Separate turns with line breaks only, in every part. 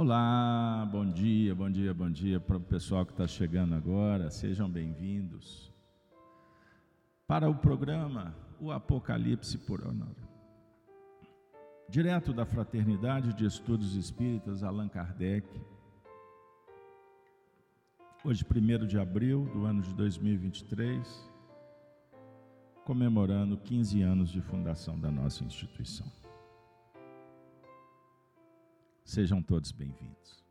Olá, bom dia, bom dia, bom dia para o pessoal que está chegando agora, sejam bem-vindos para o programa O Apocalipse por Honório. Direto da Fraternidade de Estudos Espíritas Allan Kardec, hoje, 1 de abril do ano de 2023, comemorando 15 anos de fundação da nossa instituição. Sejam todos bem-vindos.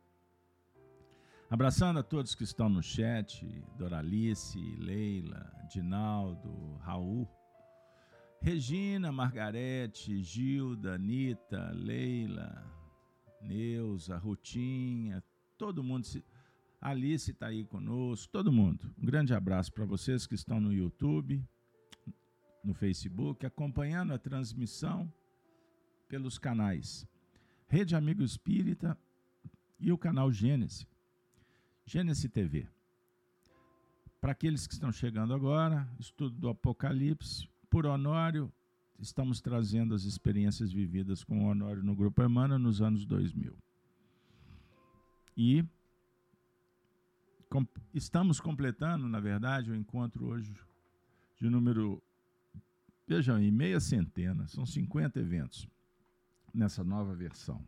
Abraçando a todos que estão no chat, Doralice, Leila, Dinaldo, Raul, Regina, Margarete, Gilda, Anitta, Leila, Neuza, Rutinha, todo mundo, Alice está aí conosco, todo mundo. Um grande abraço para vocês que estão no YouTube, no Facebook, acompanhando a transmissão pelos canais Rede Amigo Espírita e o canal Gênesis, Gênesis TV. Para aqueles que estão chegando agora, estudo do Apocalipse, por Honório, estamos trazendo as experiências vividas com o Honório no Grupo Emmanuel nos anos 2000. E com, estamos completando, na verdade, o encontro hoje de número, vejam aí, meia centena, são 50 eventos nessa nova versão.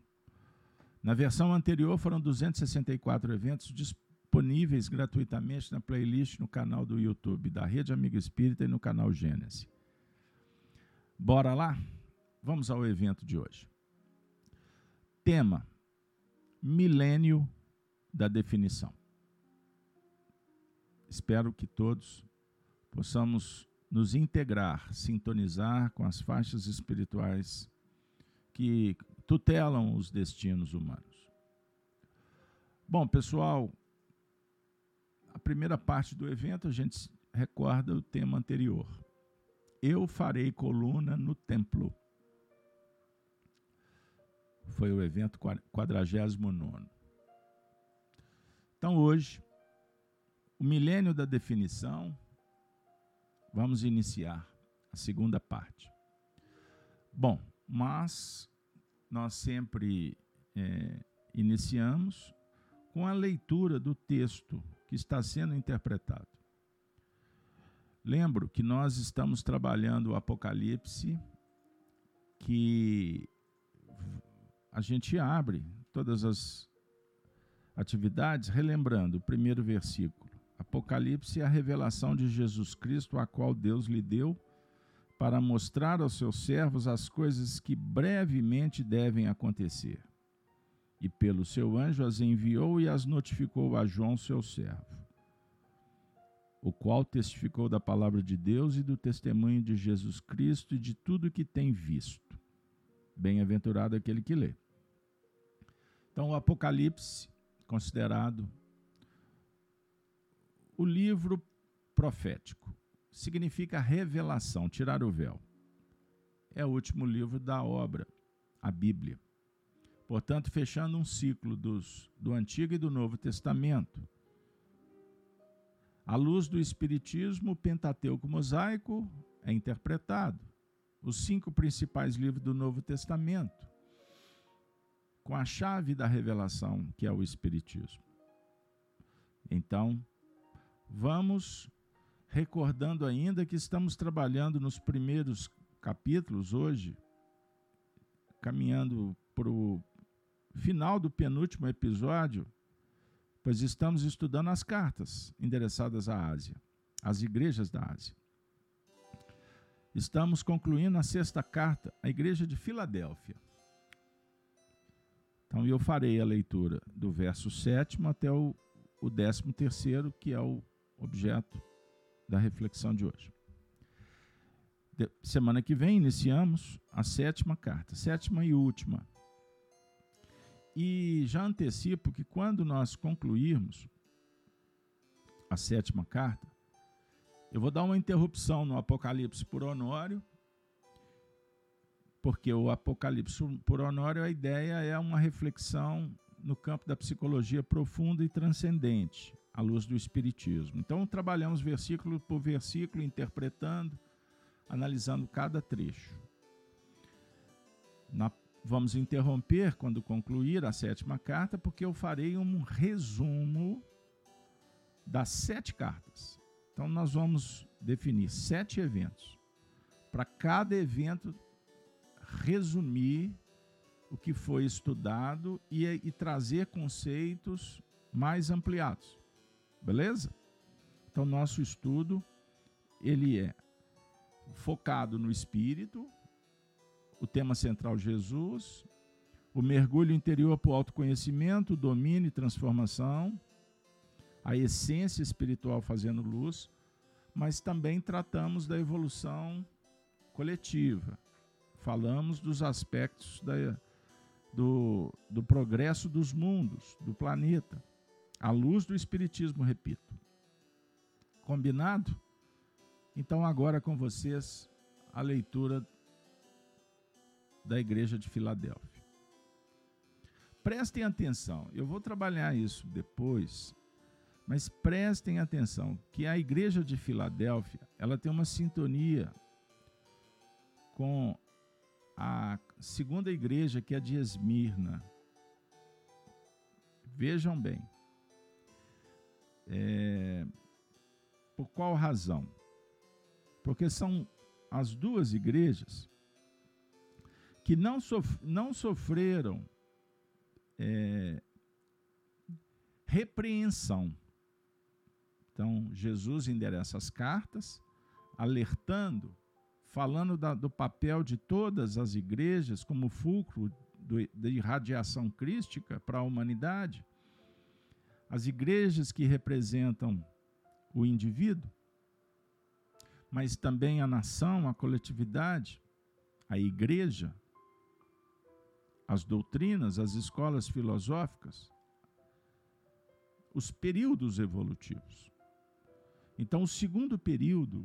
Na versão anterior foram 264 eventos disponíveis gratuitamente na playlist no canal do YouTube da Rede Amigo Espírita e no canal Gênesis. Bora lá? Vamos ao evento de hoje. Tema: Milênio da definição. Espero que todos possamos nos integrar, sintonizar com as faixas espirituais que tutelam os destinos humanos. Bom, pessoal, a primeira parte do evento a gente recorda o tema anterior. Eu farei coluna no templo. Foi o evento 49. Então, hoje, o milênio da definição, vamos iniciar a segunda parte. Bom, mas nós sempre é, iniciamos com a leitura do texto que está sendo interpretado. Lembro que nós estamos trabalhando o Apocalipse, que a gente abre todas as atividades relembrando o primeiro versículo. Apocalipse é a revelação de Jesus Cristo, a qual Deus lhe deu para mostrar aos seus servos as coisas que brevemente devem acontecer. E pelo seu anjo as enviou e as notificou a João, seu servo, o qual testificou da palavra de Deus e do testemunho de Jesus Cristo e de tudo que tem visto. Bem-aventurado aquele que lê. Então, o Apocalipse, considerado o livro profético significa revelação, tirar o véu. É o último livro da obra, a Bíblia. Portanto, fechando um ciclo dos, do Antigo e do Novo Testamento. À luz do Espiritismo, o Pentateuco Mosaico é interpretado. Os cinco principais livros do Novo Testamento, com a chave da revelação, que é o Espiritismo. Então, vamos recordando ainda que estamos trabalhando nos primeiros capítulos hoje, caminhando para o final do penúltimo episódio, pois estamos estudando as cartas endereçadas à Ásia, às igrejas da Ásia. Estamos concluindo a sexta carta à igreja de Filadélfia. Então eu farei a leitura do verso sétimo até o, o décimo terceiro, que é o objeto da reflexão de hoje. De, semana que vem iniciamos a sétima carta, sétima e última. E já antecipo que quando nós concluirmos a sétima carta, eu vou dar uma interrupção no Apocalipse por Honório, porque o Apocalipse por Honório, a ideia é uma reflexão no campo da psicologia profunda e transcendente à luz do Espiritismo. Então, trabalhamos versículo por versículo, interpretando, analisando cada trecho. Na vamos interromper quando concluir a sétima carta, porque eu farei um resumo das sete cartas. Então, nós vamos definir sete eventos. Para cada evento, resumir o que foi estudado e, e trazer conceitos mais ampliados. Beleza? Então, nosso estudo ele é focado no espírito, o tema central Jesus, o mergulho interior para o autoconhecimento, domínio e transformação, a essência espiritual fazendo luz, mas também tratamos da evolução coletiva. Falamos dos aspectos da, do, do progresso dos mundos, do planeta, à luz do Espiritismo, repito. Combinado? Então, agora com vocês, a leitura da Igreja de Filadélfia. Prestem atenção, eu vou trabalhar isso depois, mas prestem atenção que a Igreja de Filadélfia, ela tem uma sintonia com a segunda igreja, que é de Esmirna. Vejam bem. É, por qual razão? Porque são as duas igrejas que não, sof não sofreram é, repreensão. Então, Jesus endereça as cartas, alertando, falando da, do papel de todas as igrejas como fulcro do, de irradiação crística para a humanidade. As igrejas que representam o indivíduo, mas também a nação, a coletividade, a igreja, as doutrinas, as escolas filosóficas, os períodos evolutivos. Então, o segundo período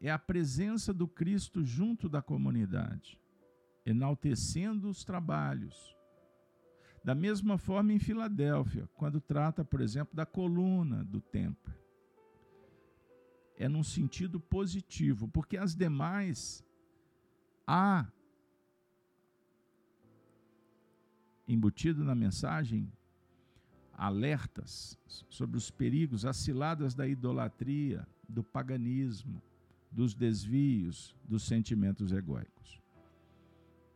é a presença do Cristo junto da comunidade, enaltecendo os trabalhos. Da mesma forma, em Filadélfia, quando trata, por exemplo, da coluna do templo. É num sentido positivo, porque as demais há embutido na mensagem alertas sobre os perigos, as da idolatria, do paganismo, dos desvios, dos sentimentos egóicos.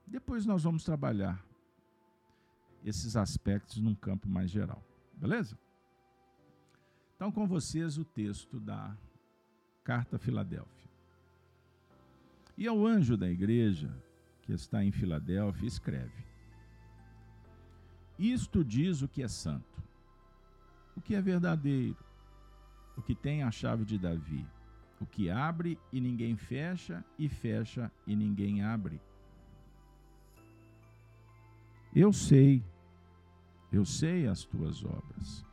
Depois nós vamos trabalhar esses aspectos num campo mais geral, beleza? Então, com vocês o texto da Carta Filadélfia. E ao anjo da igreja que está em Filadélfia, escreve: isto diz o que é santo, o que é verdadeiro, o que tem a chave de Davi, o que abre e ninguém fecha, e fecha e ninguém abre. Eu sei, eu sei as tuas obras.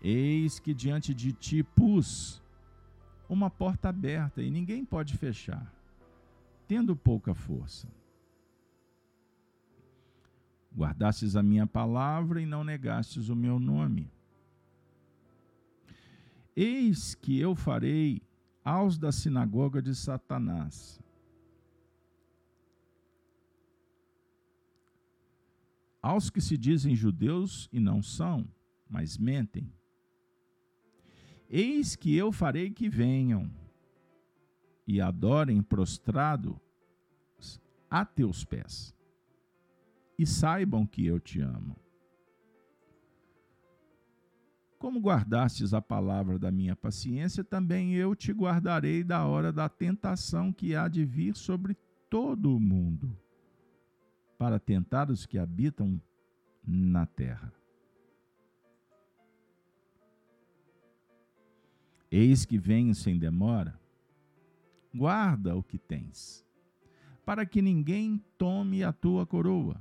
Eis que diante de ti pus uma porta aberta e ninguém pode fechar, tendo pouca força guardastes a minha palavra e não negastes o meu nome. Eis que eu farei aos da sinagoga de Satanás. Aos que se dizem judeus e não são, mas mentem. Eis que eu farei que venham e adorem prostrado a teus pés e saibam que eu te amo. Como guardastes a palavra da minha paciência, também eu te guardarei da hora da tentação que há de vir sobre todo o mundo, para tentar os que habitam na terra. Eis que venho sem demora, guarda o que tens, para que ninguém tome a tua coroa.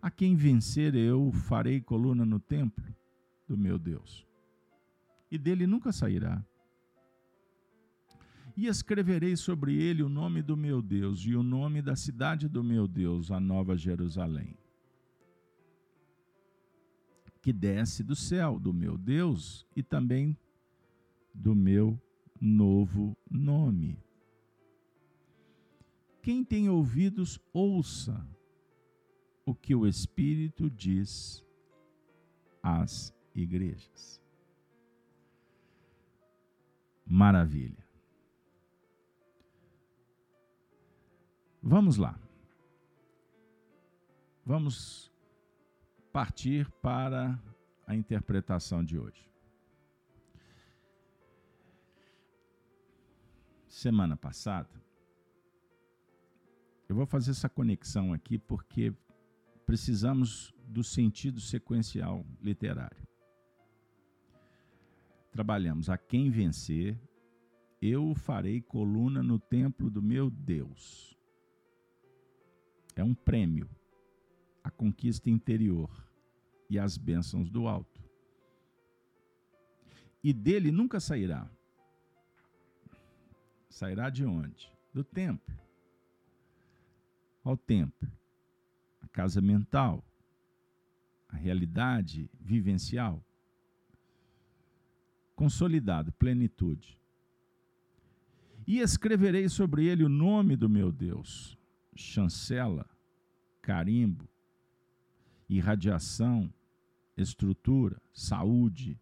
A quem vencer eu farei coluna no templo do meu Deus, e dele nunca sairá. E escreverei sobre ele o nome do meu Deus e o nome da cidade do meu Deus, a Nova Jerusalém, que desce do céu do meu Deus e também do meu novo nome. quem tem ouvidos, ouça o que o Espírito diz às igrejas. Maravilha. Vamos lá. Vamos partir para a interpretação de hoje. Semana passada, eu vou fazer essa conexão aqui porque precisamos do sentido sequencial literário. Trabalhamos a quem vencer, eu farei coluna no templo do meu Deus. É um prêmio, a conquista interior e as bênçãos do alto. E dele nunca sairá. Sairá de onde? Do templo. Ao templo. A casa mental. A realidade vivencial. Consolidado, plenitude. E escreverei sobre ele o nome do meu Deus. Chancela, carimbo, irradiação, estrutura, saúde,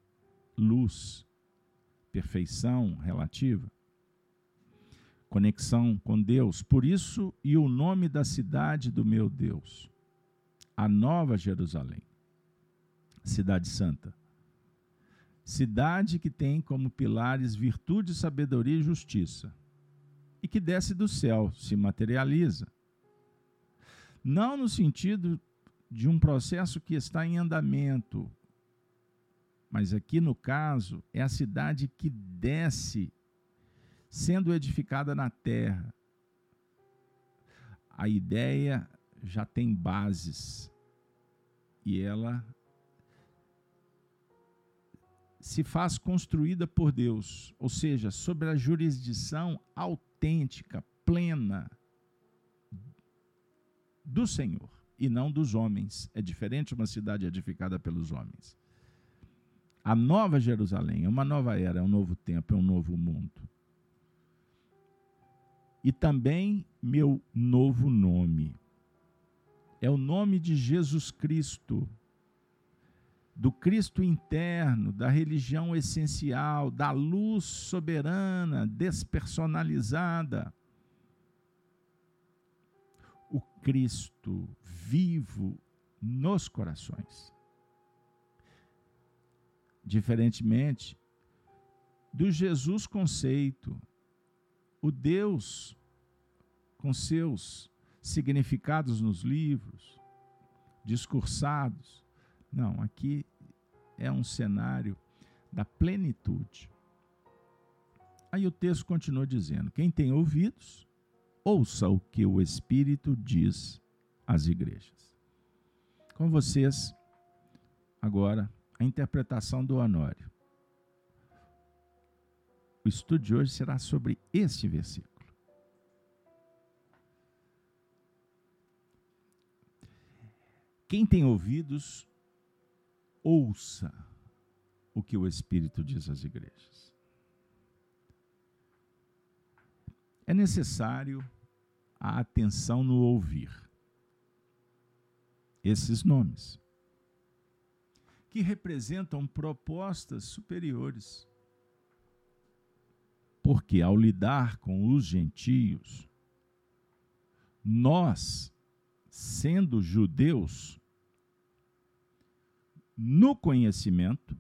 luz, perfeição relativa, conexão com Deus. Por isso, e o nome da cidade do meu Deus, a Nova Jerusalém, Cidade Santa. Cidade que tem como pilares virtude, sabedoria e justiça, e que desce do céu, se materializa. Não no sentido de um processo que está em andamento. Mas aqui no caso, é a cidade que desce sendo edificada na terra. A ideia já tem bases e ela se faz construída por Deus, ou seja, sobre a jurisdição autêntica, plena do Senhor e não dos homens. É diferente uma cidade edificada pelos homens. A nova Jerusalém é uma nova era, é um novo tempo, é um novo mundo. E também meu novo nome. É o nome de Jesus Cristo, do Cristo interno, da religião essencial, da luz soberana, despersonalizada o Cristo vivo nos corações. Diferentemente do Jesus conceito, o Deus com seus significados nos livros, discursados. Não, aqui é um cenário da plenitude. Aí o texto continua dizendo: quem tem ouvidos, ouça o que o Espírito diz às igrejas. Com vocês, agora, a interpretação do Honório. O estudo de hoje será sobre este versículo. Quem tem ouvidos, ouça o que o Espírito diz às igrejas. É necessário a atenção no ouvir. Esses nomes, que representam propostas superiores. Porque ao lidar com os gentios, nós, sendo judeus, no conhecimento,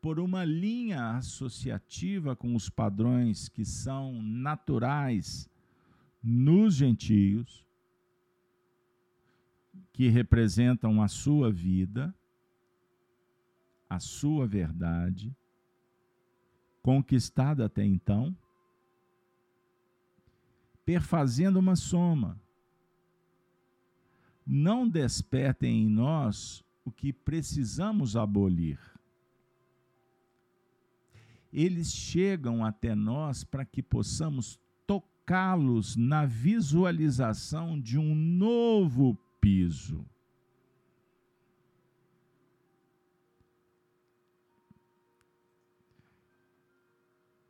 por uma linha associativa com os padrões que são naturais nos gentios, que representam a sua vida, a sua verdade, conquistada até então, perfazendo uma soma. Não despertem em nós o que precisamos abolir. Eles chegam até nós para que possamos colocá-los na visualização de um novo piso.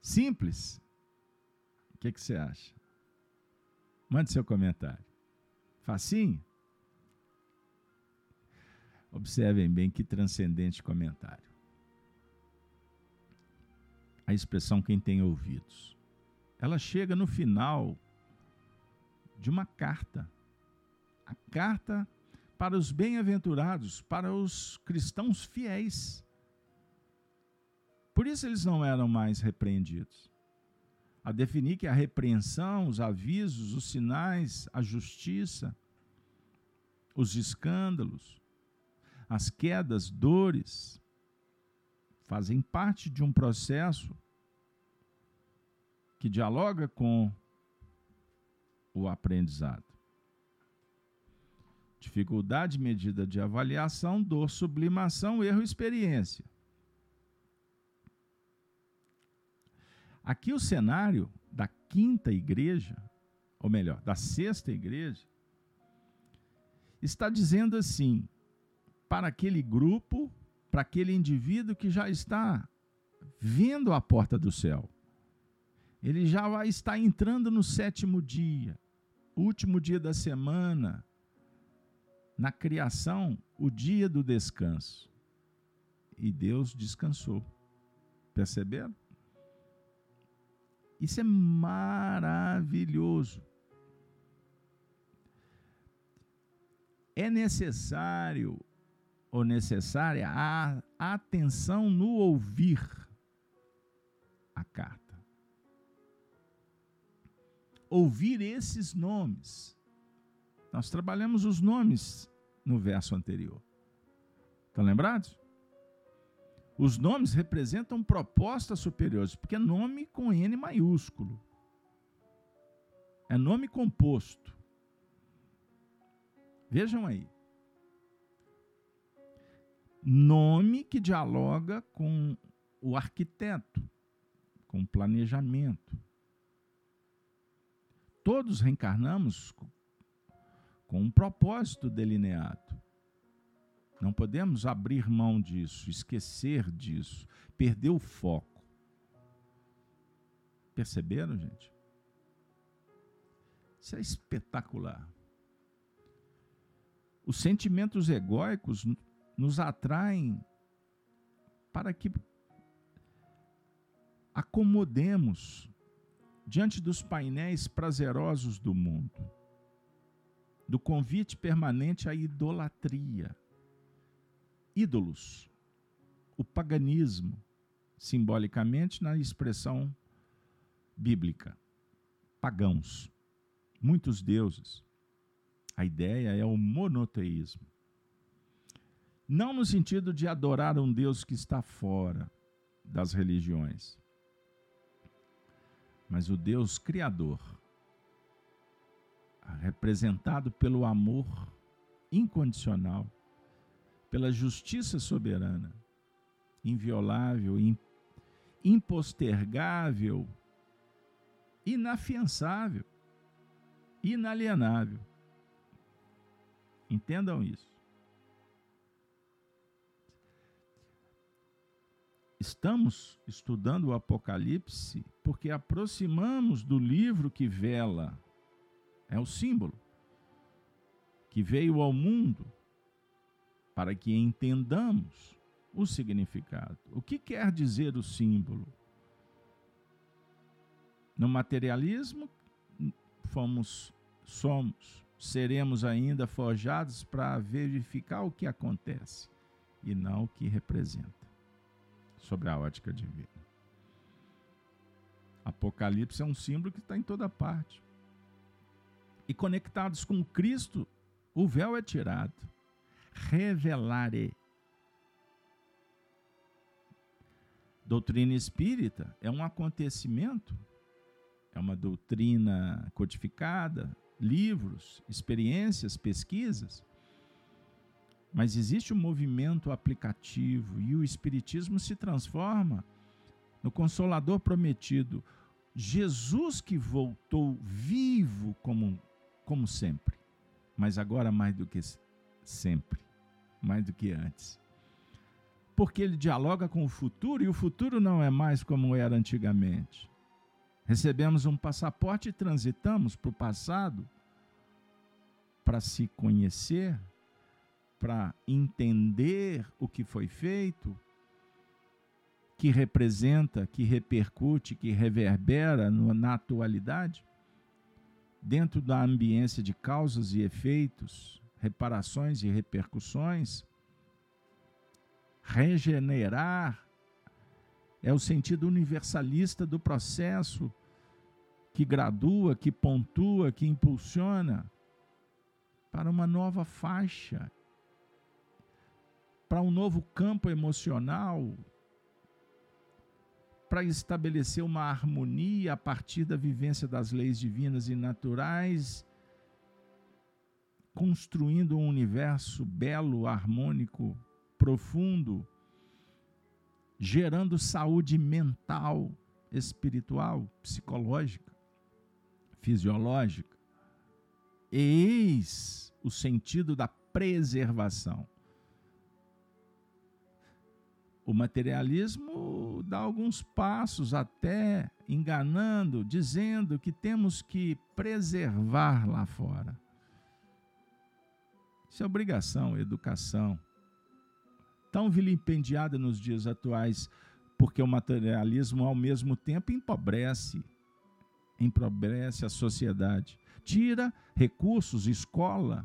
Simples. O que, que você acha? Mande seu comentário. Facinho? Observem bem que transcendente comentário. A expressão quem tem ouvidos. Ela chega no final de uma carta. A carta para os bem-aventurados, para os cristãos fiéis. Por isso eles não eram mais repreendidos. A definir que a repreensão, os avisos, os sinais, a justiça, os escândalos, as quedas, dores, fazem parte de um processo que dialoga com o aprendizado. Dificuldade medida de avaliação, dor, sublimação, erro, experiência. Aqui o cenário da quinta igreja, ou melhor, da sexta igreja, está dizendo assim: para aquele grupo, para aquele indivíduo que já está vendo a porta do céu. Ele já vai estar entrando no sétimo dia, último dia da semana, na criação, o dia do descanso. E Deus descansou. Perceberam? Isso é maravilhoso. É necessário ou necessária a atenção no ouvir a carta. Ouvir esses nomes. Nós trabalhamos os nomes no verso anterior. Estão lembrados? Os nomes representam propostas superiores, porque é nome com N maiúsculo. É nome composto. Vejam aí. Nome que dialoga com o arquiteto, com o planejamento. Todos reencarnamos com um propósito delineado. Não podemos abrir mão disso, esquecer disso, perder o foco. Perceberam, gente? Isso é espetacular. Os sentimentos egóicos nos atraem para que acomodemos diante dos painéis prazerosos do mundo, do convite permanente à idolatria ídolos, o paganismo, simbolicamente na expressão bíblica. Pagãos, muitos deuses. A ideia é o monoteísmo. Não no sentido de adorar um Deus que está fora das religiões, mas o Deus Criador, representado pelo amor incondicional pela justiça soberana, inviolável, impostergável, inafiançável, inalienável. Entendam isso. Estamos estudando o Apocalipse porque aproximamos do livro que vela, é o símbolo, que veio ao mundo para que entendamos o significado. O que quer dizer o símbolo? No materialismo, fomos, somos, seremos ainda forjados para verificar o que acontece e não o que representa, sobre a ótica divina. Apocalipse é um símbolo que está em toda parte. E conectados com Cristo, o véu é tirado revelare. Doutrina espírita é um acontecimento, é uma doutrina codificada, livros, experiências, pesquisas. Mas existe um movimento aplicativo e o Espiritismo se transforma no Consolador prometido. Jesus que voltou vivo como, como sempre, mas agora mais do que sempre mais do que antes. Porque ele dialoga com o futuro e o futuro não é mais como era antigamente. Recebemos um passaporte e transitamos para o passado para se conhecer, para entender o que foi feito, que representa, que repercute, que reverbera na atualidade, dentro da ambiência de causas e efeitos, reparações e repercussões, regenerar é o sentido universalista do processo que gradua, que pontua, que impulsiona para uma nova faixa, para um novo campo emocional, para estabelecer uma harmonia a partir da vivência das leis divinas e naturais, construindo um universo belo, harmônico, profundo, gerando saúde mental, espiritual, psicológica, fisiológica. Eis o sentido da preservação. O materialismo dá alguns passos até enganando, dizendo que temos que preservar lá fora. Isso é obrigação, educação. Tão vilipendiada nos dias atuais, porque o materialismo ao mesmo tempo empobrece, empobrece a sociedade, tira recursos, escola.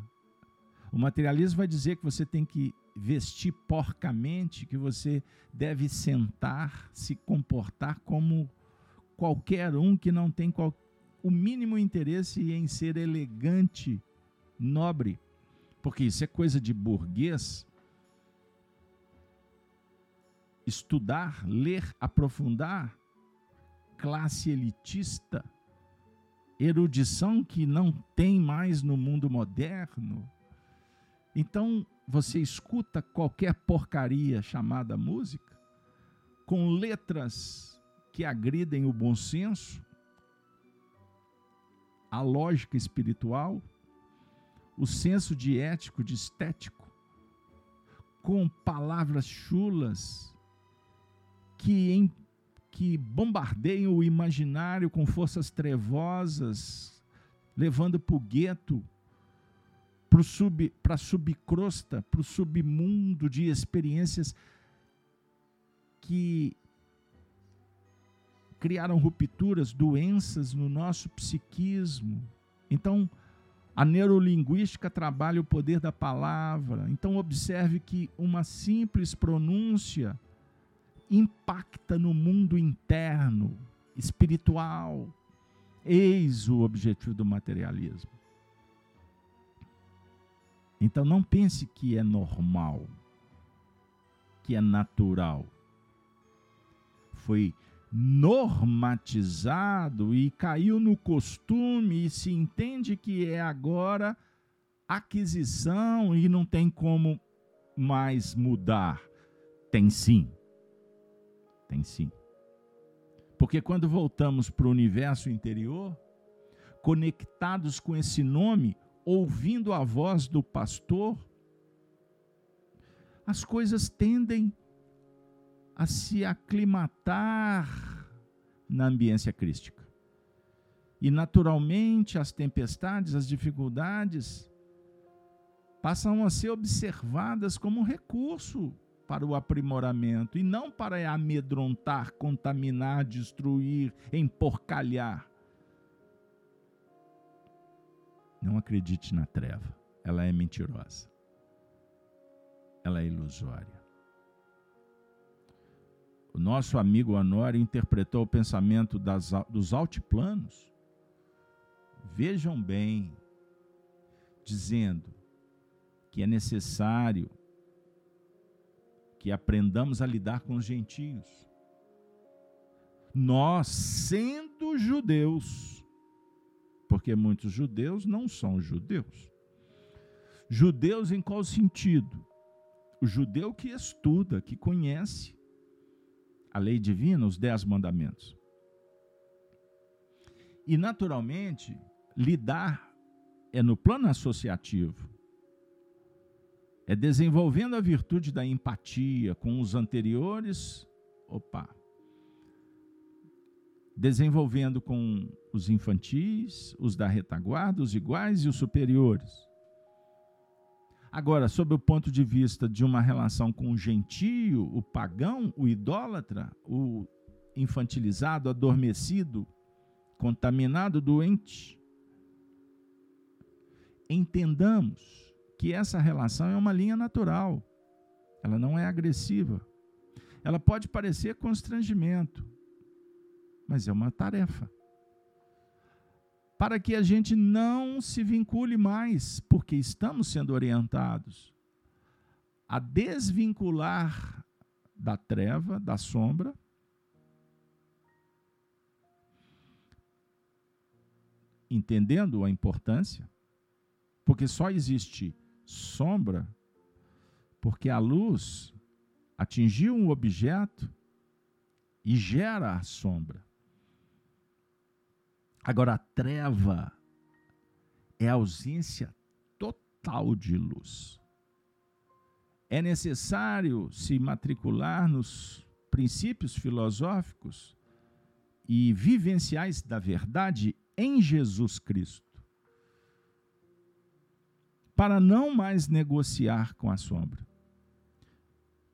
O materialismo vai dizer que você tem que vestir porcamente, que você deve sentar, se comportar como qualquer um que não tem qual, o mínimo interesse em ser elegante, nobre, porque isso é coisa de burguês. Estudar, ler, aprofundar, classe elitista, erudição que não tem mais no mundo moderno. Então, você escuta qualquer porcaria chamada música, com letras que agridem o bom senso, a lógica espiritual, o senso de ético, de estético, com palavras chulas que, em, que bombardeiam o imaginário com forças trevosas, levando para o gueto para sub, a subcrosta, para o submundo de experiências que criaram rupturas, doenças no nosso psiquismo. Então, a neurolinguística trabalha o poder da palavra. Então, observe que uma simples pronúncia impacta no mundo interno, espiritual. Eis o objetivo do materialismo. Então não pense que é normal, que é natural. Foi normatizado e caiu no costume e se entende que é agora aquisição e não tem como mais mudar. Tem sim. Tem sim. Porque quando voltamos para o universo interior, conectados com esse nome, ouvindo a voz do pastor, as coisas tendem a se aclimatar na ambiência crística. E naturalmente as tempestades, as dificuldades passam a ser observadas como um recurso para o aprimoramento e não para amedrontar, contaminar, destruir, emporcalhar. Não acredite na treva, ela é mentirosa. Ela é ilusória. O nosso amigo Honório interpretou o pensamento das, dos altiplanos. Vejam bem, dizendo que é necessário que aprendamos a lidar com os gentios. Nós, sendo judeus, porque muitos judeus não são judeus. Judeus em qual sentido? O judeu que estuda, que conhece a lei divina, os dez mandamentos. E, naturalmente, lidar é no plano associativo. É desenvolvendo a virtude da empatia com os anteriores. Opa, desenvolvendo com os infantis, os da retaguarda, os iguais e os superiores. Agora, sob o ponto de vista de uma relação com o gentio, o pagão, o idólatra, o infantilizado, adormecido, contaminado, doente, entendamos que essa relação é uma linha natural. Ela não é agressiva. Ela pode parecer constrangimento, mas é uma tarefa para que a gente não se vincule mais, porque estamos sendo orientados a desvincular da treva, da sombra, entendendo a importância, porque só existe sombra porque a luz atingiu um objeto e gera a sombra. Agora, a treva é a ausência total de luz. É necessário se matricular nos princípios filosóficos e vivenciais da verdade em Jesus Cristo, para não mais negociar com a sombra,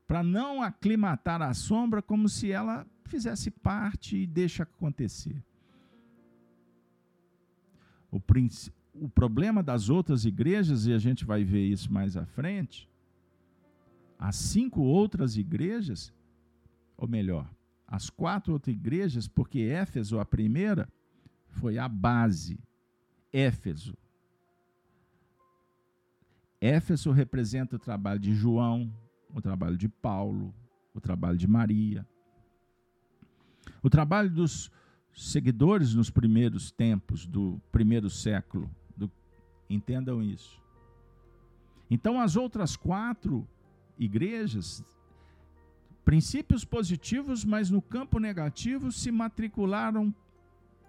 para não aclimatar a sombra como se ela fizesse parte e deixa acontecer. O, o problema das outras igrejas, e a gente vai ver isso mais à frente, as cinco outras igrejas, ou melhor, as quatro outras igrejas, porque Éfeso, a primeira, foi a base. Éfeso. Éfeso representa o trabalho de João, o trabalho de Paulo, o trabalho de Maria. O trabalho dos seguidores nos primeiros tempos do primeiro século. Do, entendam isso. Então, as outras quatro igrejas, princípios positivos, mas no campo negativo, se matricularam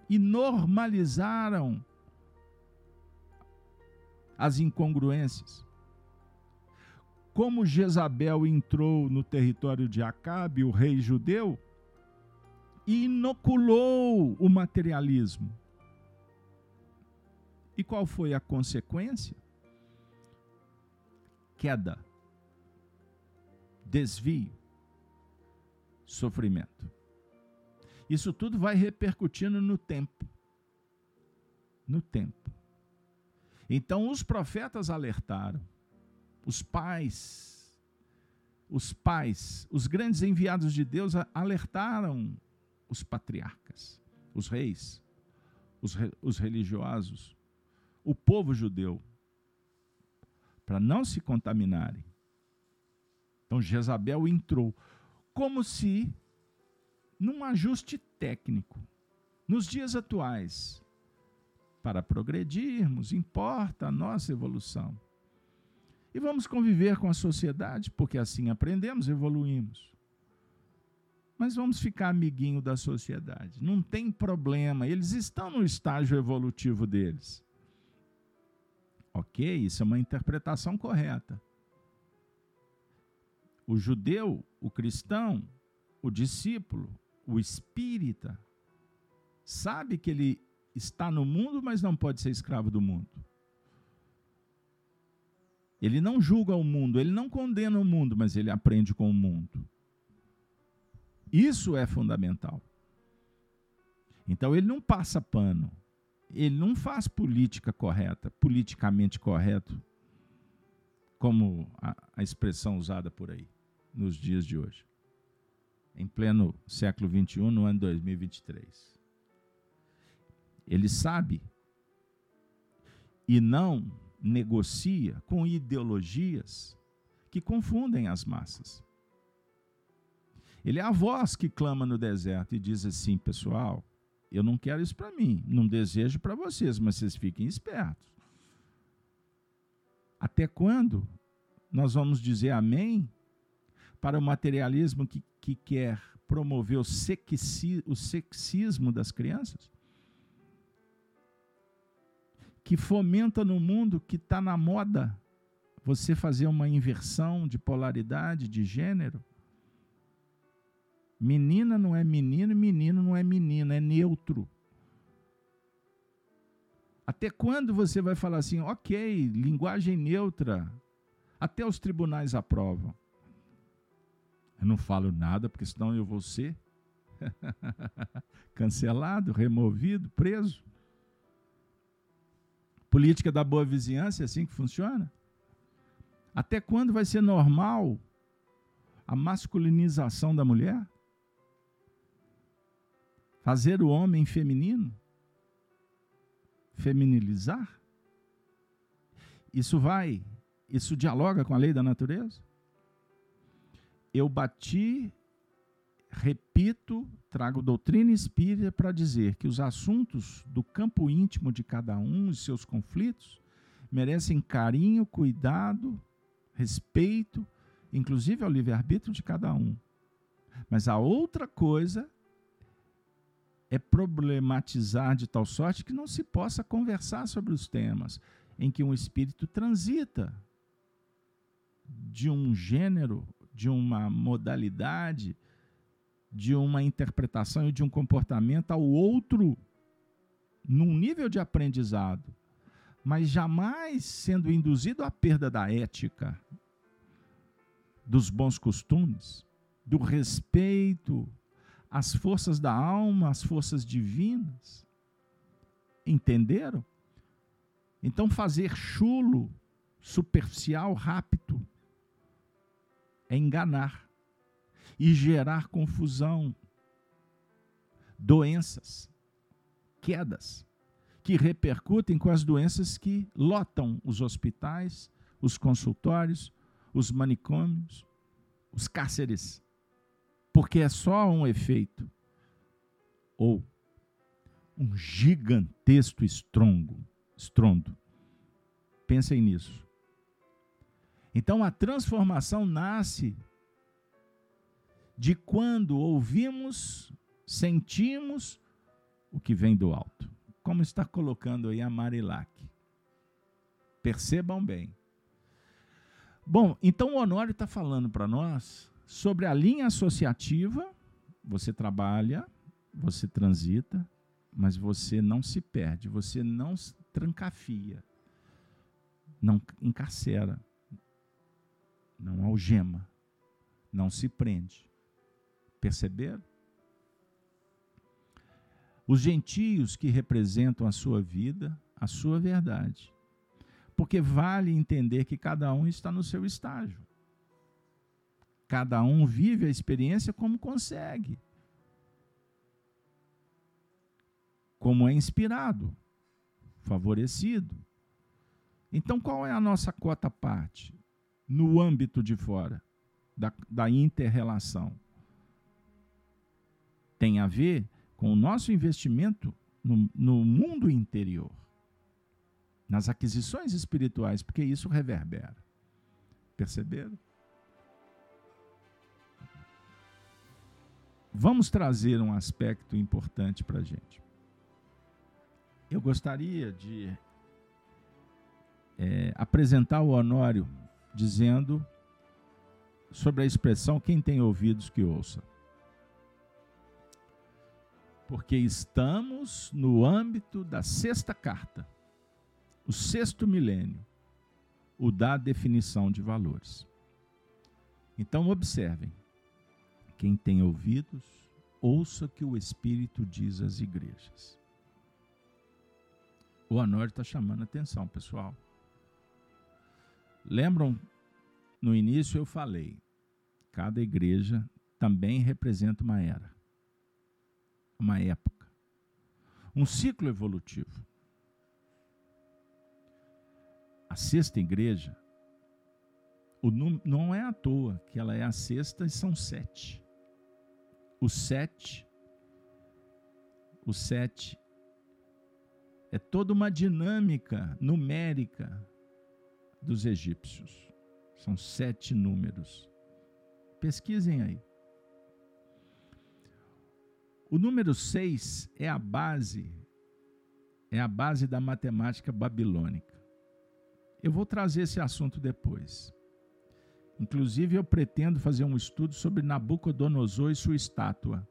e normalizaram as incongruências. Como Jezabel entrou no território de Acabe, o rei judeu, inoculou o materialismo. E qual foi a consequência? Queda, desvio, sofrimento. Isso tudo vai repercutindo no tempo. No tempo. Então os profetas alertaram, os pais, os pais, os grandes enviados de Deus alertaram os patriarcas, os reis, os, re, os religiosos, o povo judeu, para não se contaminarem. Então Jezabel entrou como se num ajuste técnico. Nos dias atuais, para progredirmos, importa a nossa evolução. E vamos conviver com a sociedade, porque assim aprendemos, evoluímos mas vamos ficar amiguinho da sociedade. Não tem problema, eles estão no estágio evolutivo deles. Ok, isso é uma interpretação correta. O judeu, o cristão, o discípulo, o espírita, sabe que ele está no mundo, mas não pode ser escravo do mundo. Ele não julga o mundo, ele não condena o mundo, mas ele aprende com o mundo. Isso é fundamental. Então ele não passa pano. Ele não faz política correta, politicamente correto, como a, a expressão usada por aí nos dias de hoje. Em pleno século XXI, no ano 2023. Ele sabe e não negocia com ideologias que confundem as massas. Ele é a voz que clama no deserto e diz assim: pessoal, eu não quero isso para mim, não desejo para vocês, mas vocês fiquem espertos. Até quando nós vamos dizer amém para o materialismo que, que quer promover o, sexi, o sexismo das crianças? Que fomenta no mundo que está na moda você fazer uma inversão de polaridade, de gênero? Menina não é menino, menino não é menina, é neutro. Até quando você vai falar assim, ok, linguagem neutra, Até os tribunais aprovam. Eu não falo nada, porque senão eu vou ser cancelado, removido, preso. Política da boa vizinhança é assim que funciona? Até quando vai ser normal a masculinização da mulher? Fazer o homem feminino? Feminilizar? Isso vai, isso dialoga com a lei da natureza? Eu bati, repito, trago doutrina espírita para dizer que os assuntos do campo íntimo de cada um e seus conflitos merecem carinho, cuidado, respeito, inclusive ao livre-arbítrio de cada um. Mas a outra coisa é problematizar de tal sorte que não se possa conversar sobre os temas em que um espírito transita de um gênero, de uma modalidade, de uma interpretação e de um comportamento ao outro num nível de aprendizado, mas jamais sendo induzido à perda da ética, dos bons costumes, do respeito às forças da alma, às forças divinas. Entenderam? Então, fazer chulo, superficial, rápido, é enganar e gerar confusão, doenças, quedas, que repercutem com as doenças que lotam os hospitais, os consultórios, os manicômios, os cárceres, porque é só um efeito ou um gigantesco estrongo, estrondo. Pensem nisso. Então a transformação nasce de quando ouvimos, sentimos o que vem do alto. Como está colocando aí a Marilac. Percebam bem. Bom, então o Honório está falando para nós sobre a linha associativa. Você trabalha, você transita, mas você não se perde, você não trancafia, não encarcera, não algema, não se prende. Perceberam? Os gentios que representam a sua vida, a sua verdade. Porque vale entender que cada um está no seu estágio. Cada um vive a experiência como consegue. Como é inspirado, favorecido. Então, qual é a nossa cota parte no âmbito de fora da, da inter-relação? tem a ver com o nosso investimento no, no mundo interior, nas aquisições espirituais, porque isso reverbera. Perceberam? Vamos trazer um aspecto importante para a gente. Eu gostaria de é, apresentar o Honório dizendo sobre a expressão quem tem ouvidos que ouça porque estamos no âmbito da sexta carta, o sexto milênio, o da definição de valores. Então, observem: quem tem ouvidos, ouça o que o Espírito diz às igrejas. O Honório está chamando atenção, pessoal. Lembram, no início eu falei, cada igreja também representa uma era uma época, um ciclo evolutivo. A sexta igreja, o não é à toa que ela é a sexta e são sete. O sete, o sete é toda uma dinâmica numérica dos egípcios. São sete números. Pesquisem aí. O número 6 é a base, é a base da matemática babilônica. Eu vou trazer esse assunto depois. Inclusive, eu pretendo fazer um estudo sobre Nabucodonosor e sua estátua,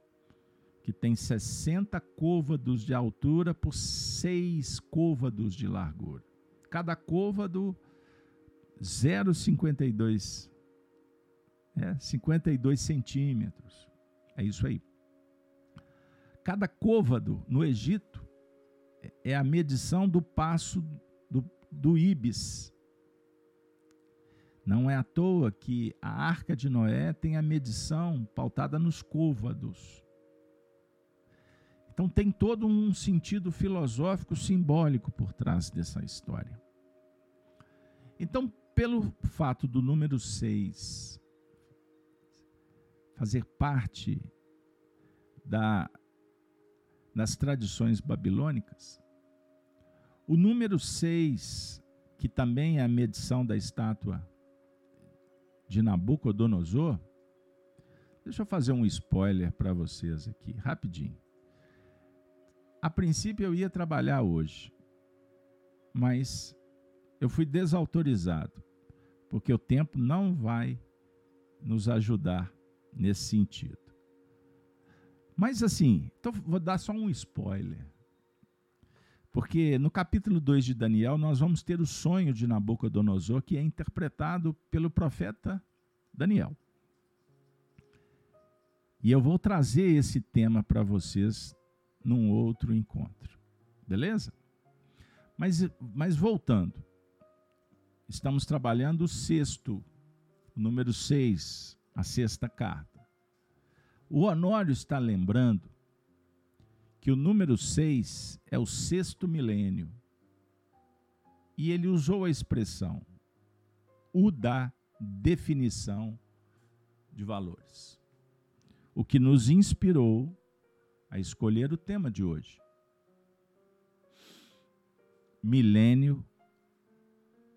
que tem 60 côvados de altura por 6 côvados de largura. Cada côvado 0,52 é, 52 centímetros. É isso aí. Cada côvado no Egito é a medição do passo do, do Ibis. Não é à toa que a arca de Noé tem a medição pautada nos côvados. Então tem todo um sentido filosófico simbólico por trás dessa história. Então, pelo fato do número 6 fazer parte da, das tradições babilônicas, o número 6, que também é a medição da estátua de Nabucodonosor, deixa eu fazer um spoiler para vocês aqui, rapidinho. A princípio eu ia trabalhar hoje, mas eu fui desautorizado, porque o tempo não vai nos ajudar nesse sentido. Mas assim, então vou dar só um spoiler. Porque no capítulo 2 de Daniel nós vamos ter o sonho de Nabucodonosor que é interpretado pelo profeta Daniel. E eu vou trazer esse tema para vocês num outro encontro. Beleza? Mas, mas voltando, estamos trabalhando o sexto, o número 6, a sexta carta. O Honório está lembrando que o número 6 é o sexto milênio. E ele usou a expressão o da definição de valores. O que nos inspirou a escolher o tema de hoje. Milênio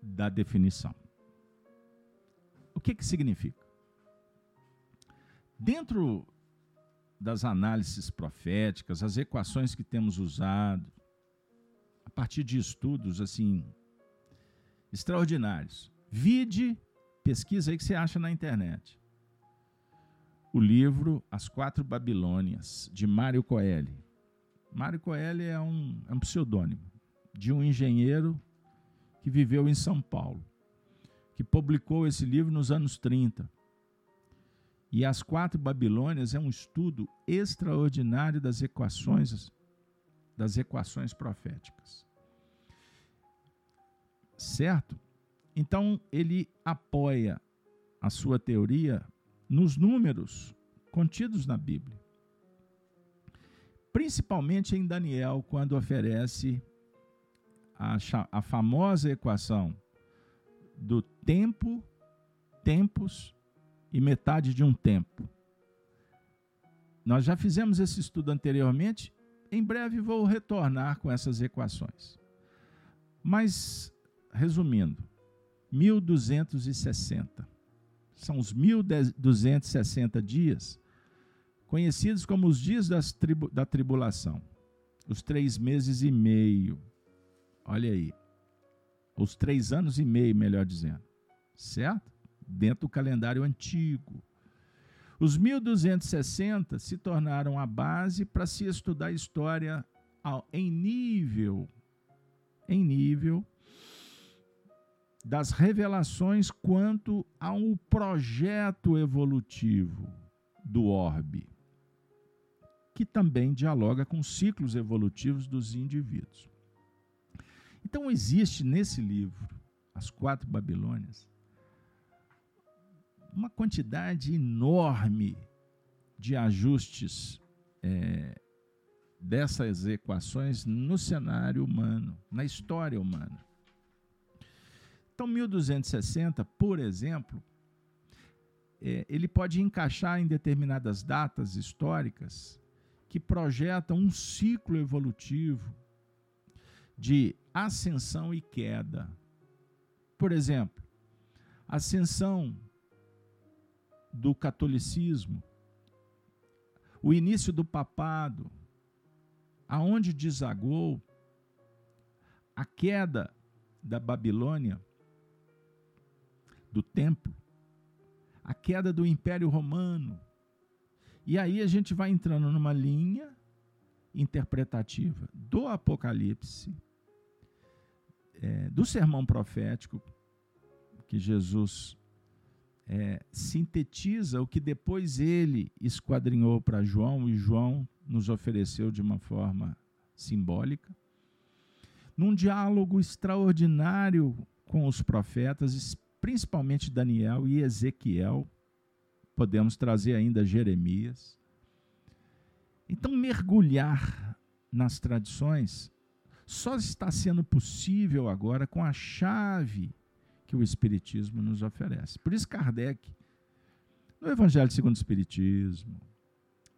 da definição. O que, que significa? Dentro das análises proféticas, as equações que temos usado, a partir de estudos assim extraordinários. Vide, pesquisa aí que você acha na internet. O livro As Quatro Babilônias, de Mário Coelho. Mário Coelho é um, é um pseudônimo de um engenheiro que viveu em São Paulo, que publicou esse livro nos anos 30 e as quatro Babilônias é um estudo extraordinário das equações das equações proféticas. Certo? Então ele apoia a sua teoria nos números contidos na Bíblia. Principalmente em Daniel, quando oferece a, a famosa equação do tempo, tempos e metade de um tempo. Nós já fizemos esse estudo anteriormente, em breve vou retornar com essas equações. Mas, resumindo, 1260. São os 1260 dias, conhecidos como os dias tribu da tribulação. Os três meses e meio. Olha aí. Os três anos e meio, melhor dizendo. Certo? Dentro do calendário antigo. Os 1260 se tornaram a base para se estudar a história em nível em nível das revelações quanto ao projeto evolutivo do orbe, que também dialoga com ciclos evolutivos dos indivíduos. Então existe nesse livro, As Quatro Babilônias, uma quantidade enorme de ajustes é, dessas equações no cenário humano, na história humana. Então, 1260, por exemplo, é, ele pode encaixar em determinadas datas históricas que projetam um ciclo evolutivo de ascensão e queda. Por exemplo, ascensão do catolicismo, o início do papado, aonde desagou a queda da Babilônia, do templo, a queda do Império Romano. E aí a gente vai entrando numa linha interpretativa do Apocalipse, é, do sermão profético, que Jesus é, sintetiza o que depois ele esquadrinhou para João e João nos ofereceu de uma forma simbólica. Num diálogo extraordinário com os profetas, principalmente Daniel e Ezequiel, podemos trazer ainda Jeremias. Então, mergulhar nas tradições só está sendo possível agora com a chave que o Espiritismo nos oferece. Por isso, Kardec, no Evangelho segundo o Espiritismo,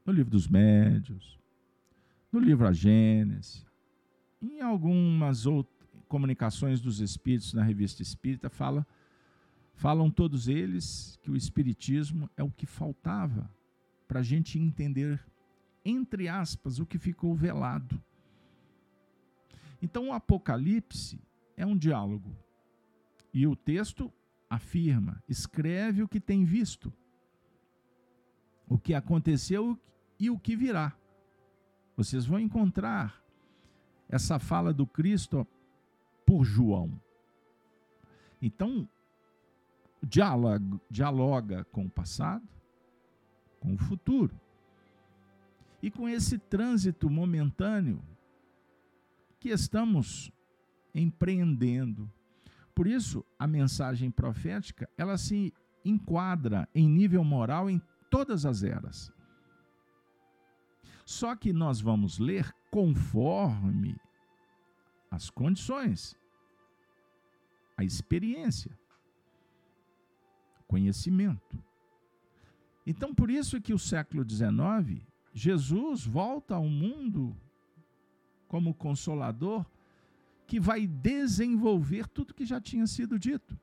no Livro dos Médios, no livro A Gênese, em algumas outras comunicações dos Espíritos na Revista Espírita, fala, falam todos eles que o Espiritismo é o que faltava para a gente entender, entre aspas, o que ficou velado. Então, o Apocalipse é um diálogo. E o texto afirma, escreve o que tem visto, o que aconteceu e o que virá. Vocês vão encontrar essa fala do Cristo por João. Então, dialoga, dialoga com o passado, com o futuro. E com esse trânsito momentâneo que estamos empreendendo. Por isso, a mensagem profética, ela se enquadra em nível moral em todas as eras. Só que nós vamos ler conforme as condições, a experiência, conhecimento. Então, por isso que o século XIX, Jesus volta ao mundo como consolador que vai desenvolver tudo que já tinha sido dito.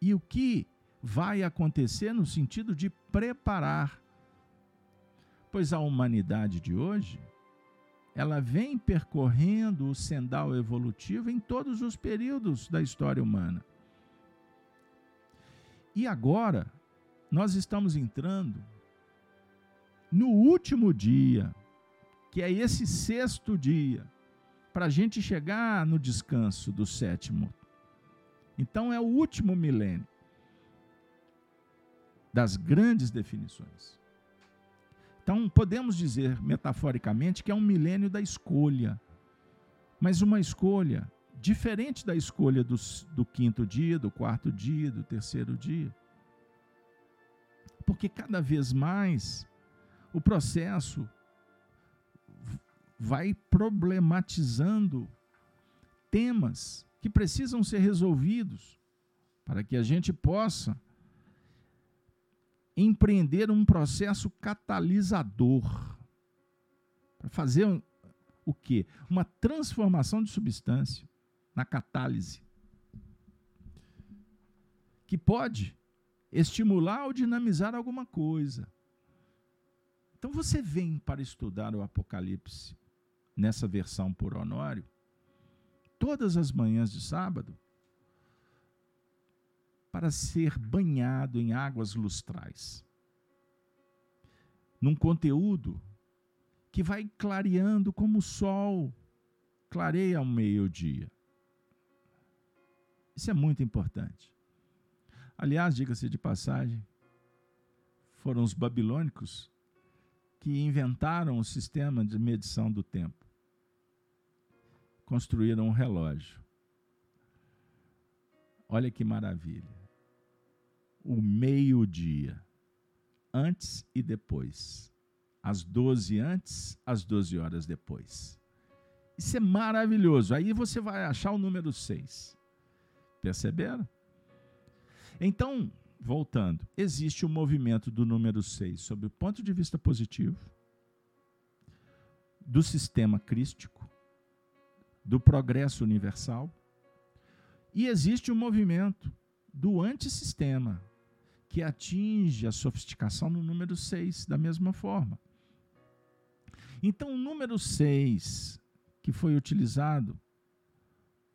E o que vai acontecer no sentido de preparar. Pois a humanidade de hoje, ela vem percorrendo o sendal evolutivo em todos os períodos da história humana. E agora, nós estamos entrando no último dia que é esse sexto dia, para a gente chegar no descanso do sétimo. Então é o último milênio das grandes definições. Então podemos dizer metaforicamente que é um milênio da escolha, mas uma escolha diferente da escolha do, do quinto dia, do quarto dia, do terceiro dia. Porque cada vez mais o processo vai problematizando temas que precisam ser resolvidos para que a gente possa empreender um processo catalisador para fazer um, o quê? Uma transformação de substância na catálise que pode estimular ou dinamizar alguma coisa. Então você vem para estudar o Apocalipse nessa versão por Honório, todas as manhãs de sábado, para ser banhado em águas lustrais. Num conteúdo que vai clareando como o sol clareia ao meio-dia. Isso é muito importante. Aliás, diga-se de passagem, foram os babilônicos que inventaram o sistema de medição do tempo construíram um relógio. Olha que maravilha. O meio-dia, antes e depois. Às 12 antes, às 12 horas depois. Isso é maravilhoso. Aí você vai achar o número 6. Perceberam? Então, voltando, existe o movimento do número 6 sob o ponto de vista positivo, do sistema crístico, do progresso universal. E existe um movimento do antissistema, que atinge a sofisticação no número 6, da mesma forma. Então, o número 6, que foi utilizado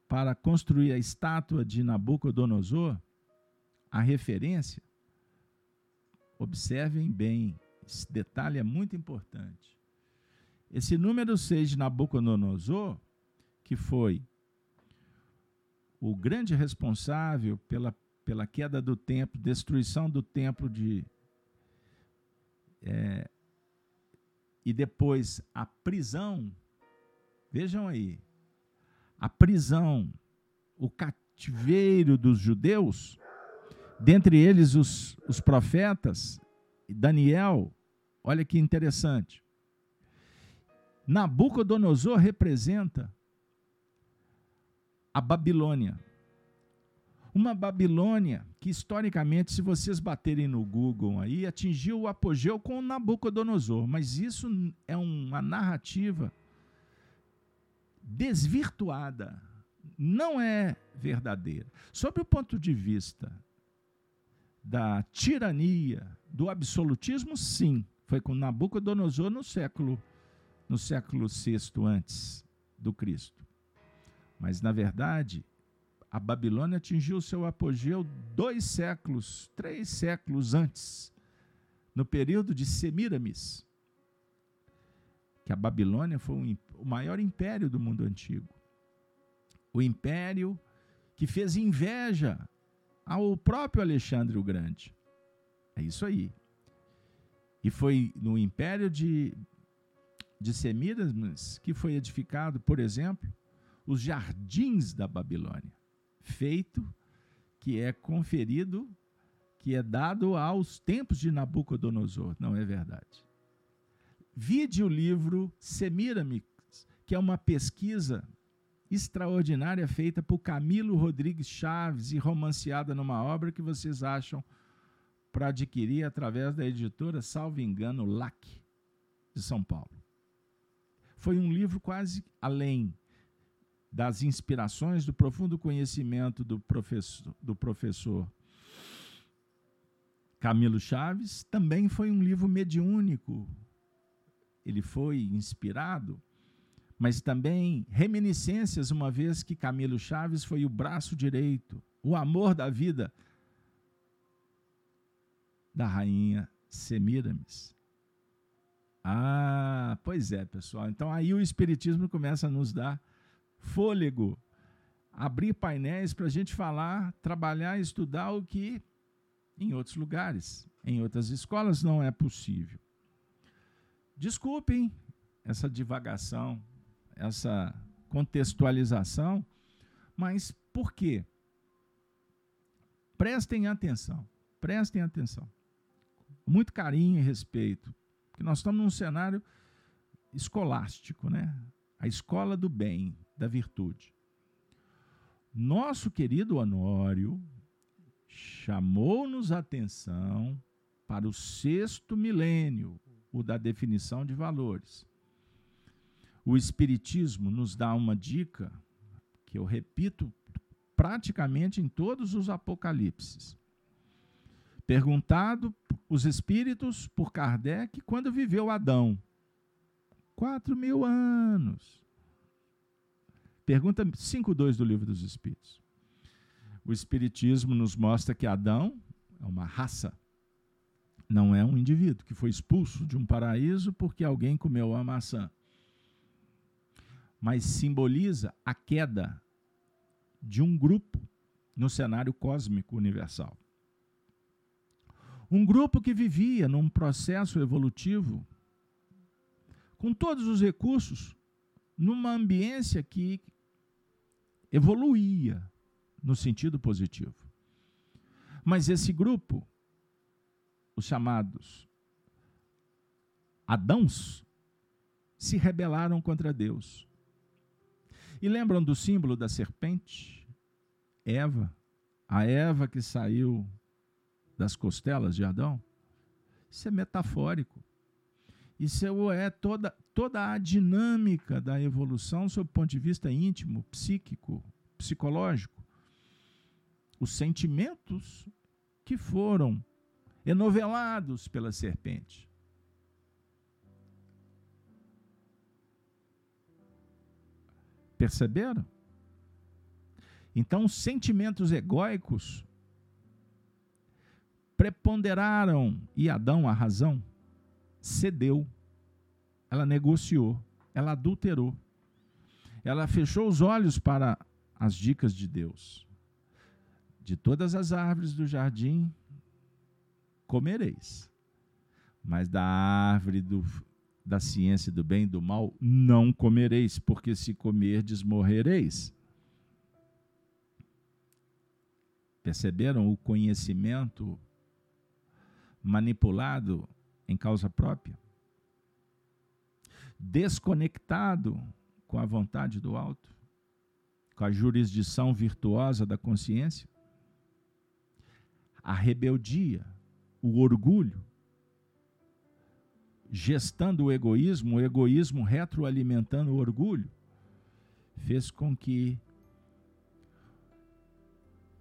para construir a estátua de Nabucodonosor, a referência, observem bem, esse detalhe é muito importante. Esse número 6 de Nabucodonosor que foi o grande responsável pela, pela queda do templo, destruição do templo de. É, e depois a prisão. Vejam aí, a prisão, o cativeiro dos judeus, dentre eles os, os profetas, Daniel, olha que interessante. Nabucodonosor representa a Babilônia. Uma Babilônia que, historicamente, se vocês baterem no Google aí, atingiu o apogeu com Nabucodonosor. Mas isso é uma narrativa desvirtuada. Não é verdadeira. Sob o ponto de vista da tirania, do absolutismo, sim. Foi com Nabucodonosor no século no século VI antes do Cristo. Mas, na verdade, a Babilônia atingiu seu apogeu dois séculos, três séculos antes, no período de Semiramis, que a Babilônia foi o maior império do mundo antigo. O império que fez inveja ao próprio Alexandre o Grande. É isso aí. E foi no império de de Semiramis que foi edificado, por exemplo, os jardins da Babilônia, feito que é conferido, que é dado aos tempos de Nabucodonosor. Não é verdade. Vide o livro Semiramis, que é uma pesquisa extraordinária feita por Camilo Rodrigues Chaves e romanceada numa obra que vocês acham para adquirir através da editora, salvo engano, LAC, de São Paulo foi um livro quase além das inspirações do profundo conhecimento do professor, do professor Camilo Chaves, também foi um livro mediúnico. Ele foi inspirado, mas também reminiscências, uma vez que Camilo Chaves foi o braço direito, o amor da vida da rainha Semiramis. Ah, pois é, pessoal. Então aí o Espiritismo começa a nos dar fôlego, abrir painéis para a gente falar, trabalhar, estudar o que em outros lugares, em outras escolas não é possível. Desculpem essa divagação, essa contextualização, mas por quê? Prestem atenção, prestem atenção. Muito carinho e respeito que nós estamos num cenário escolástico, né? A escola do bem, da virtude. Nosso querido Honório chamou-nos a atenção para o sexto milênio, o da definição de valores. O Espiritismo nos dá uma dica que eu repito praticamente em todos os apocalipses. Perguntado os espíritos por Kardec quando viveu Adão. Quatro mil anos. Pergunta 5.2 do Livro dos Espíritos. O Espiritismo nos mostra que Adão é uma raça, não é um indivíduo que foi expulso de um paraíso porque alguém comeu a maçã. Mas simboliza a queda de um grupo no cenário cósmico universal. Um grupo que vivia num processo evolutivo, com todos os recursos, numa ambiência que evoluía no sentido positivo. Mas esse grupo, os chamados Adãos, se rebelaram contra Deus. E lembram do símbolo da serpente? Eva, a Eva que saiu das costelas de Adão, isso é metafórico. Isso é toda, toda a dinâmica da evolução sob o ponto de vista íntimo, psíquico, psicológico. Os sentimentos que foram enovelados pela serpente. Perceberam? Então, sentimentos egóicos preponderaram e Adão, a razão, cedeu. Ela negociou, ela adulterou. Ela fechou os olhos para as dicas de Deus. De todas as árvores do jardim comereis, mas da árvore do, da ciência do bem e do mal não comereis, porque se comerdes morrereis. Perceberam o conhecimento manipulado em causa própria? Desconectado com a vontade do alto? Com a jurisdição virtuosa da consciência? A rebeldia, o orgulho, gestando o egoísmo, o egoísmo retroalimentando o orgulho, fez com que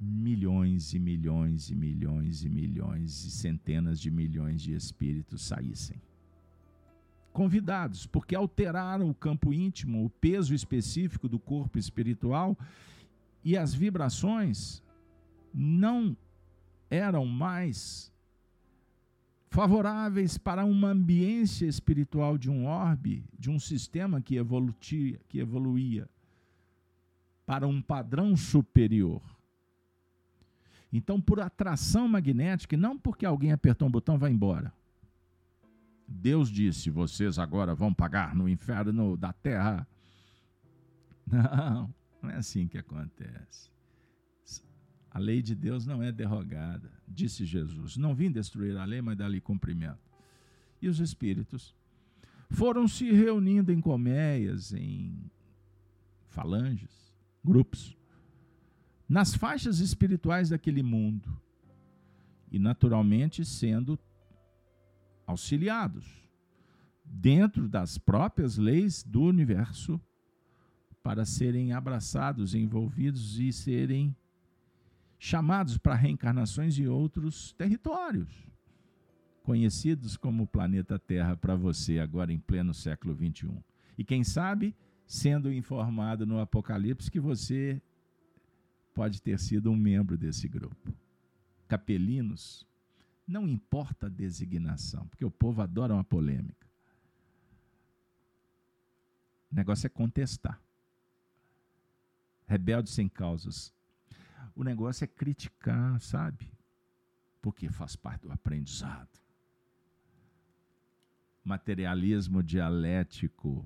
milhões e milhões e milhões e milhões e centenas de milhões de espíritos saíssem. Convidados, porque alteraram o campo íntimo, o peso específico do corpo espiritual e as vibrações não eram mais favoráveis para uma ambiência espiritual de um orbe, de um sistema que evoluía, que evoluía para um padrão superior. Então, por atração magnética, e não porque alguém apertou um botão vai embora. Deus disse: vocês agora vão pagar no inferno da terra. Não, não é assim que acontece. A lei de Deus não é derrogada, disse Jesus. Não vim destruir a lei, mas dar-lhe cumprimento. E os espíritos foram se reunindo em colmeias, em falanges, grupos nas faixas espirituais daquele mundo e, naturalmente, sendo auxiliados dentro das próprias leis do universo para serem abraçados, envolvidos e serem chamados para reencarnações em outros territórios, conhecidos como planeta Terra para você agora em pleno século 21. E quem sabe, sendo informado no Apocalipse que você pode ter sido um membro desse grupo. Capelinos, não importa a designação, porque o povo adora uma polêmica. O negócio é contestar. Rebelde sem causas. O negócio é criticar, sabe? Porque faz parte do aprendizado. Materialismo dialético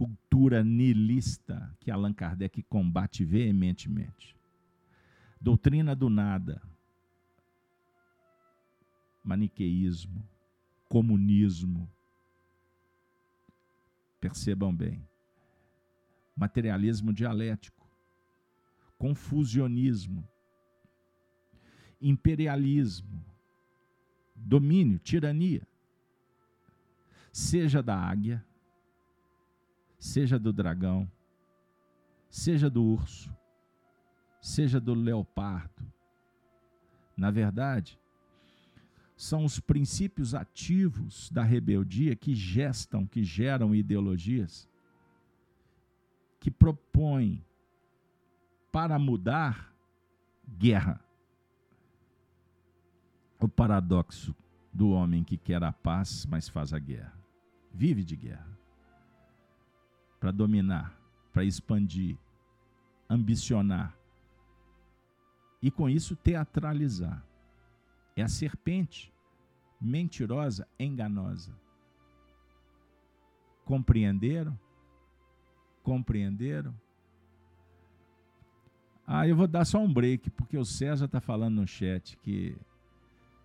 cultura nihilista que Allan Kardec combate veementemente. Doutrina do nada, maniqueísmo, comunismo. Percebam bem. Materialismo dialético, confusionismo, imperialismo, domínio, tirania. Seja da águia, seja do dragão, seja do urso, seja do leopardo. Na verdade, são os princípios ativos da rebeldia que gestam, que geram ideologias, que propõem para mudar guerra. O paradoxo do homem que quer a paz, mas faz a guerra. Vive de guerra para dominar, para expandir, ambicionar e com isso teatralizar. É a serpente mentirosa, enganosa. Compreenderam? Compreenderam? Ah, eu vou dar só um break, porque o César está falando no chat que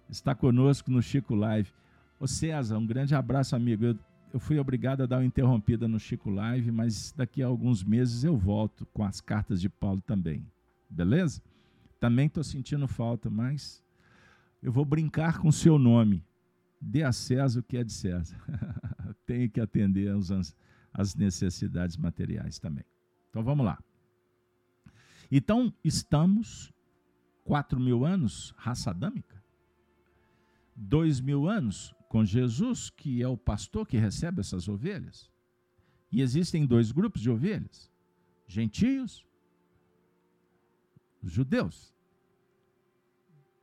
está conosco no Chico Live. Ô César, um grande abraço, amigo. Eu eu fui obrigado a dar uma interrompida no Chico Live, mas daqui a alguns meses eu volto com as cartas de Paulo também. Beleza? Também estou sentindo falta, mas eu vou brincar com o seu nome. Dê a César o que é de César. Tenho que atender às necessidades materiais também. Então vamos lá. Então, estamos quatro mil anos, raça adâmica. Dois mil anos, com Jesus, que é o pastor que recebe essas ovelhas. E existem dois grupos de ovelhas: gentios, judeus.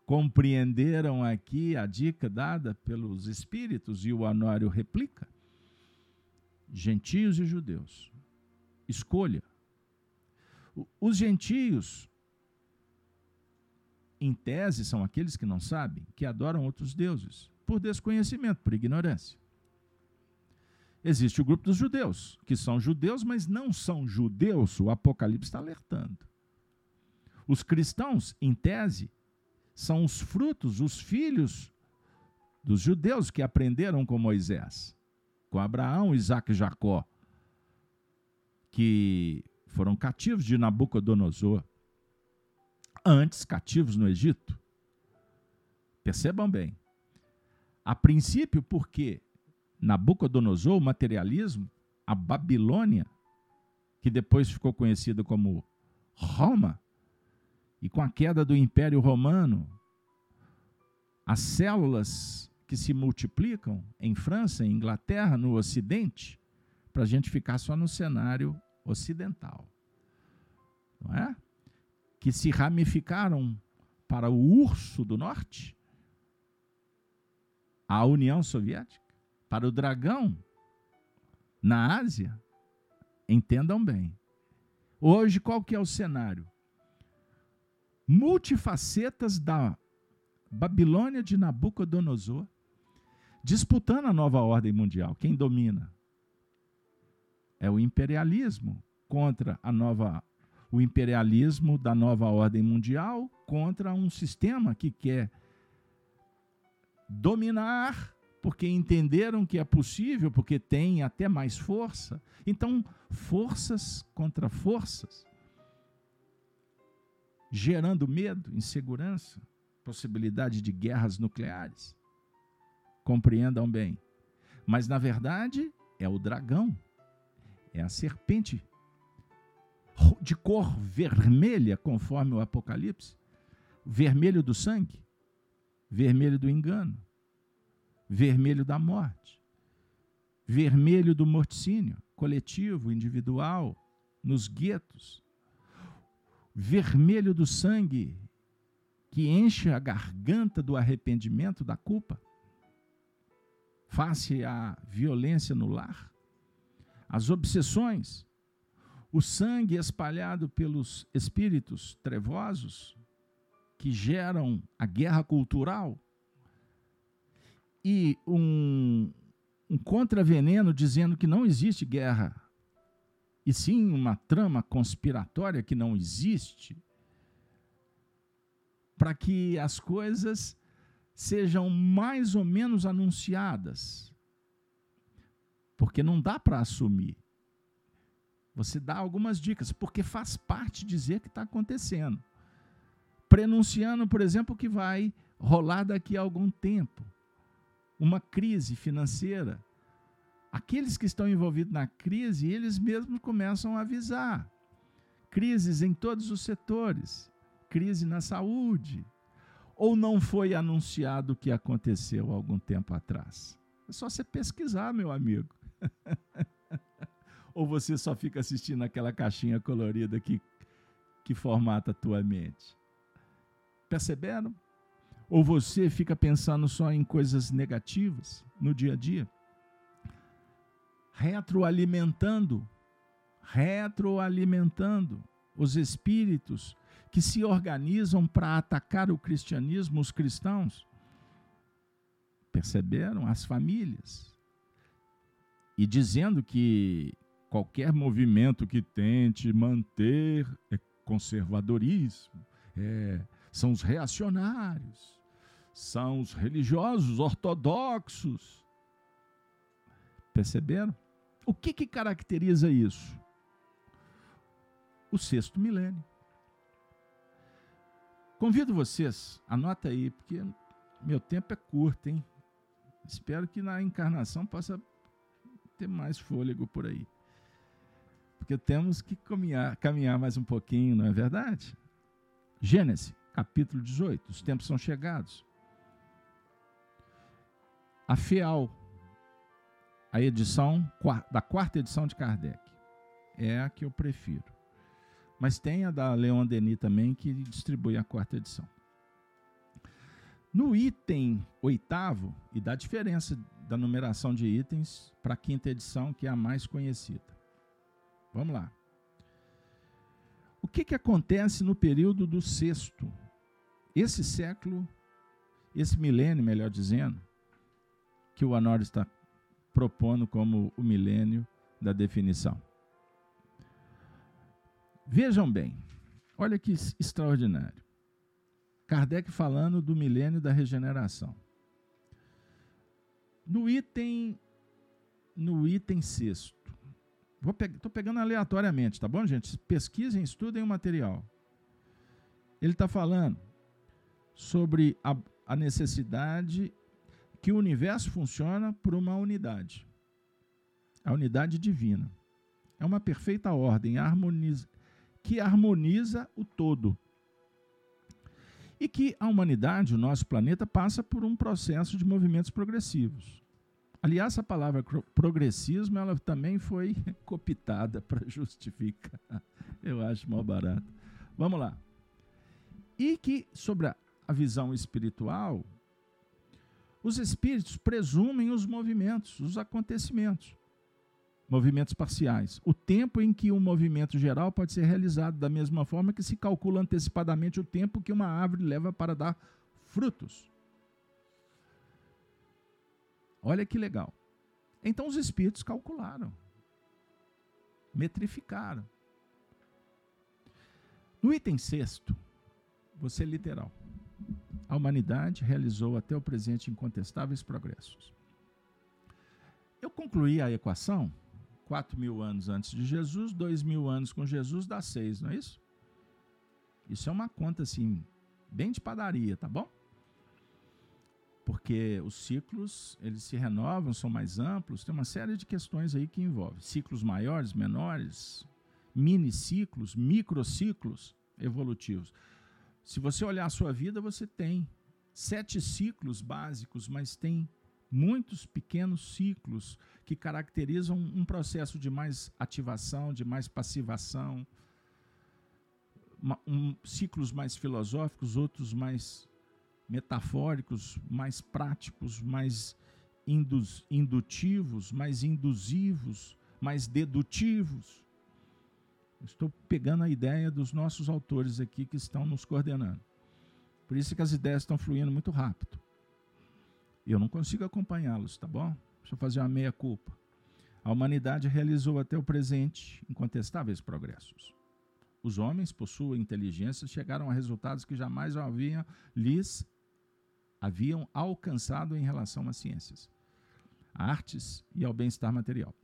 Compreenderam aqui a dica dada pelos espíritos e o anuário replica? Gentios e judeus. Escolha Os gentios, em tese, são aqueles que não sabem, que adoram outros deuses, por desconhecimento, por ignorância. Existe o grupo dos judeus, que são judeus, mas não são judeus, o Apocalipse está alertando. Os cristãos, em tese, são os frutos, os filhos dos judeus que aprenderam com Moisés, com Abraão, Isaac e Jacó, que foram cativos de Nabucodonosor, antes cativos no Egito. Percebam bem. A princípio, porque Nabucodonosor, o materialismo, a Babilônia, que depois ficou conhecida como Roma, e com a queda do Império Romano, as células que se multiplicam em França, em Inglaterra, no Ocidente, para a gente ficar só no cenário ocidental. Não é? Que se ramificaram para o urso do norte, a União Soviética, para o dragão na Ásia. Entendam bem. Hoje, qual que é o cenário? multifacetas da Babilônia de Nabucodonosor, disputando a nova ordem mundial. Quem domina? É o imperialismo contra a nova o imperialismo da nova ordem mundial contra um sistema que quer dominar porque entenderam que é possível, porque tem até mais força. Então, forças contra forças gerando medo, insegurança, possibilidade de guerras nucleares. Compreendam bem. Mas, na verdade, é o dragão, é a serpente de cor vermelha, conforme o Apocalipse vermelho do sangue, vermelho do engano, vermelho da morte, vermelho do morticínio coletivo, individual, nos guetos, vermelho do sangue que enche a garganta do arrependimento, da culpa, face à violência no lar, as obsessões, o sangue espalhado pelos espíritos trevosos que geram a guerra cultural e um, um contraveneno dizendo que não existe guerra e sim uma trama conspiratória que não existe, para que as coisas sejam mais ou menos anunciadas. Porque não dá para assumir. Você dá algumas dicas, porque faz parte dizer que está acontecendo. Prenunciando, por exemplo, que vai rolar daqui a algum tempo uma crise financeira aqueles que estão envolvidos na crise, eles mesmos começam a avisar. Crises em todos os setores, crise na saúde. Ou não foi anunciado o que aconteceu algum tempo atrás? É só você pesquisar, meu amigo. Ou você só fica assistindo aquela caixinha colorida que, que formata a tua mente? Perceberam? Ou você fica pensando só em coisas negativas no dia a dia? retroalimentando, retroalimentando os espíritos que se organizam para atacar o cristianismo, os cristãos. Perceberam? As famílias. E dizendo que qualquer movimento que tente manter é conservadorismo, é, são os reacionários, são os religiosos ortodoxos. Perceberam? O que, que caracteriza isso? O sexto milênio. Convido vocês, anota aí, porque meu tempo é curto, hein? Espero que na encarnação possa ter mais fôlego por aí. Porque temos que caminhar, caminhar mais um pouquinho, não é verdade? Gênesis, capítulo 18. Os tempos são chegados. A FEAL, a edição da quarta edição de Kardec. É a que eu prefiro. Mas tem a da Leon Denis também, que distribui a quarta edição. No item oitavo, e dá diferença da numeração de itens para a quinta edição, que é a mais conhecida. Vamos lá. O que, que acontece no período do sexto? Esse século, esse milênio, melhor dizendo, que o Honório está propondo como o milênio da definição. Vejam bem, olha que extraordinário. Kardec falando do milênio da regeneração. No item no item sexto. Estou pe pegando aleatoriamente, tá bom, gente? Pesquisem, estudem o material. Ele está falando sobre a, a necessidade que o universo funciona por uma unidade. A unidade divina. É uma perfeita ordem harmoniza, que harmoniza o todo. E que a humanidade, o nosso planeta, passa por um processo de movimentos progressivos. Aliás, a palavra progressismo ela também foi copitada para justificar. Eu acho mal barato. Vamos lá. E que, sobre a, a visão espiritual, os espíritos presumem os movimentos, os acontecimentos, movimentos parciais. O tempo em que um movimento geral pode ser realizado, da mesma forma que se calcula antecipadamente o tempo que uma árvore leva para dar frutos. Olha que legal. Então os espíritos calcularam, metrificaram. No item sexto, você literal a humanidade realizou até o presente incontestáveis progressos. Eu concluí a equação, 4 mil anos antes de Jesus, 2 mil anos com Jesus dá 6, não é isso? Isso é uma conta assim, bem de padaria, tá bom? Porque os ciclos, eles se renovam, são mais amplos, tem uma série de questões aí que envolvem ciclos maiores, menores, mini ciclos, microciclos evolutivos. Se você olhar a sua vida, você tem sete ciclos básicos, mas tem muitos pequenos ciclos que caracterizam um processo de mais ativação, de mais passivação, um, ciclos mais filosóficos, outros mais metafóricos, mais práticos, mais indutivos, mais induzivos, mais dedutivos. Estou pegando a ideia dos nossos autores aqui que estão nos coordenando. Por isso que as ideias estão fluindo muito rápido. Eu não consigo acompanhá-los, tá bom? Deixa eu fazer uma meia-culpa. A humanidade realizou até o presente incontestáveis progressos. Os homens, por sua inteligência, chegaram a resultados que jamais haviam lhes haviam alcançado em relação às ciências, artes e ao bem-estar material.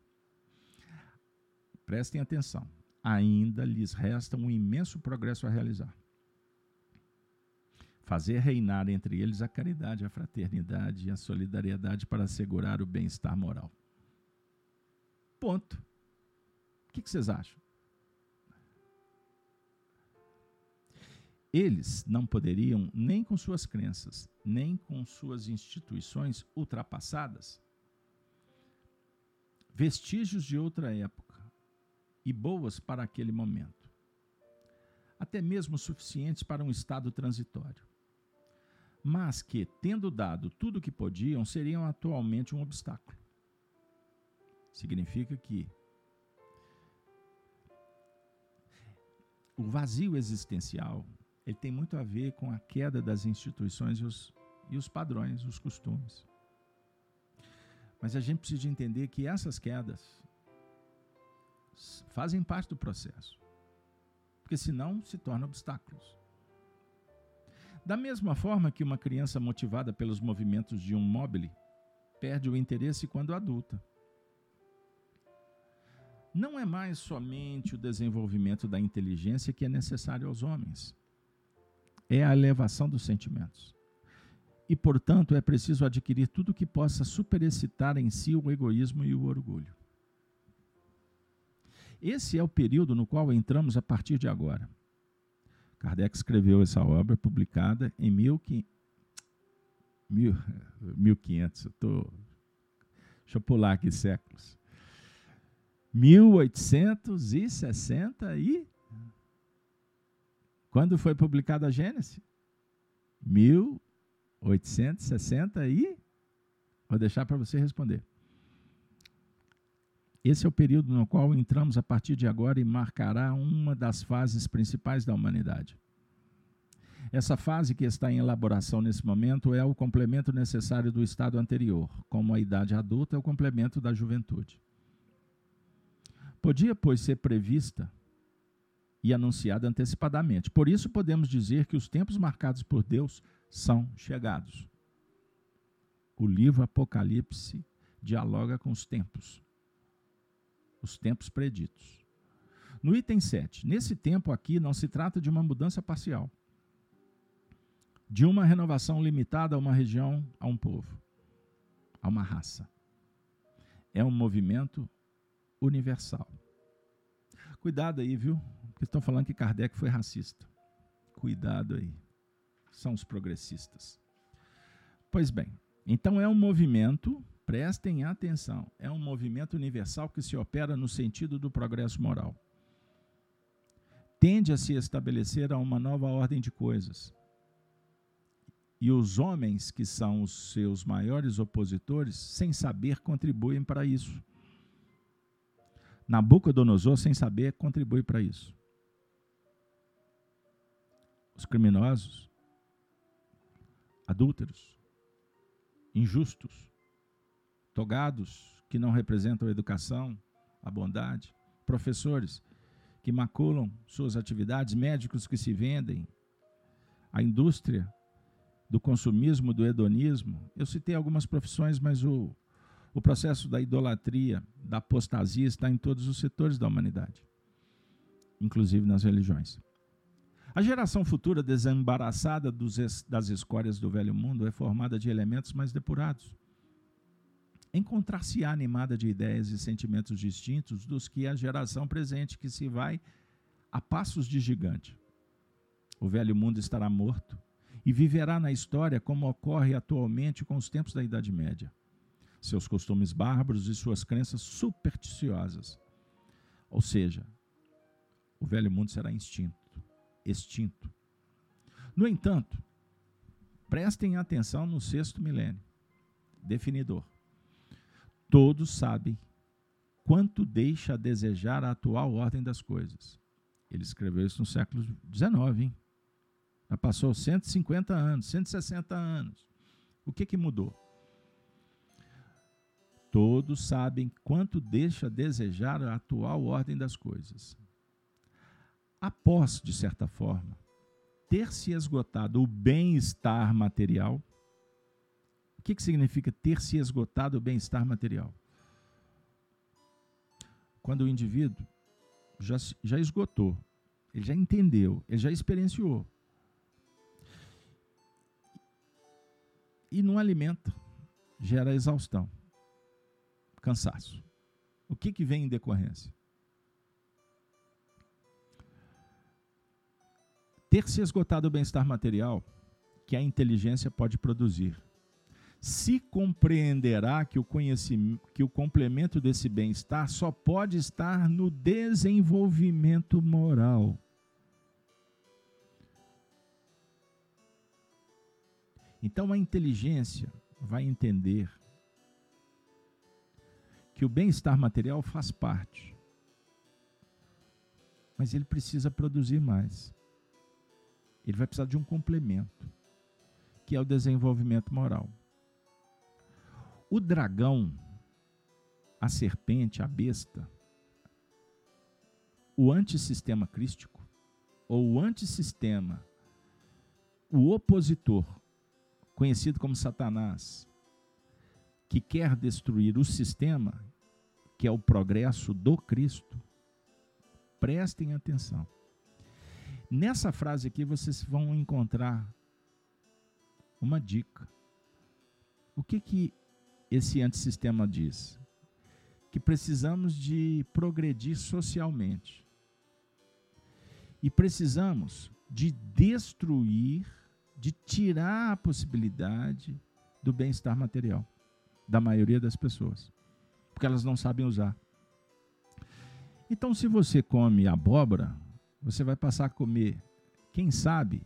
Prestem atenção ainda lhes resta um imenso progresso a realizar. Fazer reinar entre eles a caridade, a fraternidade e a solidariedade para assegurar o bem-estar moral. Ponto. O que vocês acham? Eles não poderiam, nem com suas crenças, nem com suas instituições ultrapassadas, vestígios de outra época, e boas para aquele momento, até mesmo suficientes para um estado transitório, mas que, tendo dado tudo o que podiam, seriam atualmente um obstáculo. Significa que o vazio existencial ele tem muito a ver com a queda das instituições e os, e os padrões, os costumes. Mas a gente precisa entender que essas quedas fazem parte do processo. Porque senão se tornam obstáculos. Da mesma forma que uma criança motivada pelos movimentos de um mobile perde o interesse quando adulta. Não é mais somente o desenvolvimento da inteligência que é necessário aos homens. É a elevação dos sentimentos. E, portanto, é preciso adquirir tudo que possa superexcitar em si o egoísmo e o orgulho. Esse é o período no qual entramos a partir de agora. Kardec escreveu essa obra publicada em 1500. Eu tô, deixa eu pular aqui séculos. 1860 e. Quando foi publicada a Gênesis? 1860 e. Vou deixar para você responder. Esse é o período no qual entramos a partir de agora e marcará uma das fases principais da humanidade. Essa fase que está em elaboração nesse momento é o complemento necessário do estado anterior, como a idade adulta é o complemento da juventude. Podia, pois, ser prevista e anunciada antecipadamente. Por isso, podemos dizer que os tempos marcados por Deus são chegados. O livro Apocalipse dialoga com os tempos, os tempos preditos. No item 7, nesse tempo aqui não se trata de uma mudança parcial de uma renovação limitada a uma região, a um povo, a uma raça. É um movimento universal. Cuidado aí, viu? Porque estão falando que Kardec foi racista. Cuidado aí. São os progressistas. Pois bem, então é um movimento, prestem atenção, é um movimento universal que se opera no sentido do progresso moral. Tende a se estabelecer a uma nova ordem de coisas e os homens, que são os seus maiores opositores, sem saber, contribuem para isso. Nabucodonosor, sem saber, contribui para isso. Os criminosos, adúlteros, injustos, togados, que não representam a educação, a bondade, professores que maculam suas atividades, médicos que se vendem, a indústria do consumismo, do hedonismo. Eu citei algumas profissões, mas o, o processo da idolatria, da apostasia está em todos os setores da humanidade, inclusive nas religiões. A geração futura desembaraçada dos, das escórias do velho mundo é formada de elementos mais depurados. Encontrar-se-á animada de ideias e sentimentos distintos dos que a geração presente, que se vai a passos de gigante. O velho mundo estará morto, e viverá na história como ocorre atualmente com os tempos da Idade Média. Seus costumes bárbaros e suas crenças supersticiosas. Ou seja, o velho mundo será extinto, extinto. No entanto, prestem atenção no sexto milênio, definidor. Todos sabem quanto deixa a desejar a atual ordem das coisas. Ele escreveu isso no século XIX, hein? Já passou 150 anos, 160 anos. O que, que mudou? Todos sabem quanto deixa a desejar a atual ordem das coisas. Após, de certa forma, ter se esgotado o bem-estar material, que, que significa ter se esgotado o bem-estar material? Quando o indivíduo já, já esgotou, ele já entendeu, ele já experienciou e não alimenta, gera exaustão, cansaço. O que, que vem em decorrência? Ter se esgotado o bem-estar material que a inteligência pode produzir. Se compreenderá que o conhecimento, que o complemento desse bem-estar só pode estar no desenvolvimento moral. Então a inteligência vai entender que o bem-estar material faz parte, mas ele precisa produzir mais. Ele vai precisar de um complemento, que é o desenvolvimento moral. O dragão, a serpente, a besta, o antissistema crístico, ou o antissistema, o opositor conhecido como Satanás, que quer destruir o sistema, que é o progresso do Cristo, prestem atenção. Nessa frase aqui vocês vão encontrar uma dica. O que que esse antissistema diz? Que precisamos de progredir socialmente. E precisamos de destruir de tirar a possibilidade do bem-estar material da maioria das pessoas, porque elas não sabem usar. Então, se você come abóbora, você vai passar a comer, quem sabe,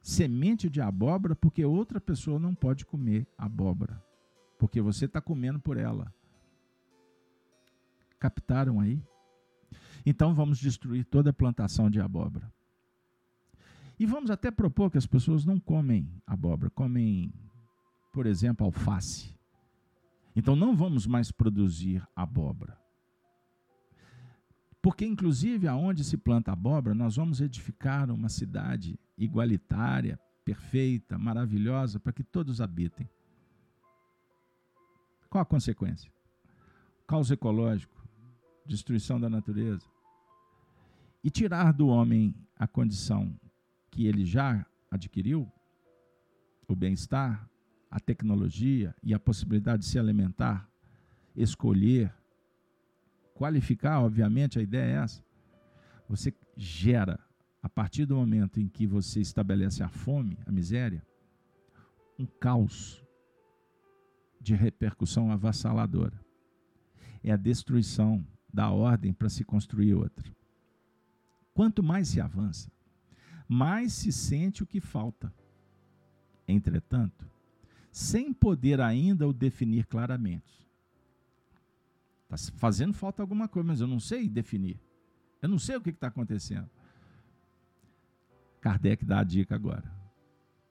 semente de abóbora, porque outra pessoa não pode comer abóbora, porque você está comendo por ela. captaram aí? Então vamos destruir toda a plantação de abóbora. E vamos até propor que as pessoas não comem abóbora, comem, por exemplo, alface. Então não vamos mais produzir abóbora. Porque, inclusive, aonde se planta abóbora, nós vamos edificar uma cidade igualitária, perfeita, maravilhosa, para que todos habitem. Qual a consequência? Caos ecológico, destruição da natureza. E tirar do homem a condição que ele já adquiriu, o bem-estar, a tecnologia e a possibilidade de se alimentar, escolher, qualificar, obviamente, a ideia é essa. Você gera, a partir do momento em que você estabelece a fome, a miséria, um caos de repercussão avassaladora. É a destruição da ordem para se construir outra. Quanto mais se avança, mais se sente o que falta. Entretanto, sem poder ainda o definir claramente. Está fazendo falta alguma coisa, mas eu não sei definir. Eu não sei o que está acontecendo. Kardec dá a dica agora.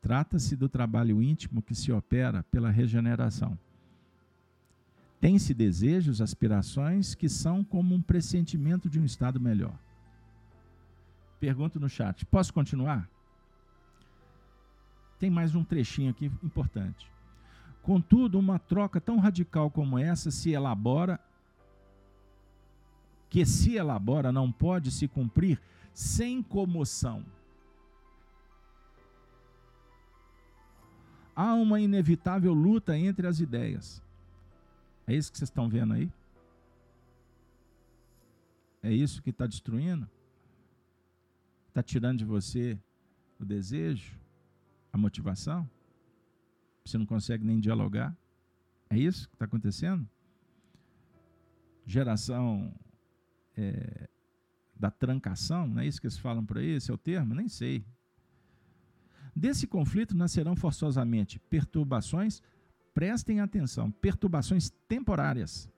Trata-se do trabalho íntimo que se opera pela regeneração. Tem-se desejos, aspirações que são como um pressentimento de um estado melhor. Pergunto no chat: posso continuar? Tem mais um trechinho aqui importante. Contudo, uma troca tão radical como essa se elabora que se elabora não pode se cumprir sem comoção. Há uma inevitável luta entre as ideias. É isso que vocês estão vendo aí? É isso que está destruindo? Está tirando de você o desejo, a motivação? Você não consegue nem dialogar? É isso que está acontecendo? Geração é, da trancação, não é isso que eles falam por aí? Esse é o termo? Nem sei. Desse conflito nascerão forçosamente perturbações, prestem atenção, perturbações temporárias,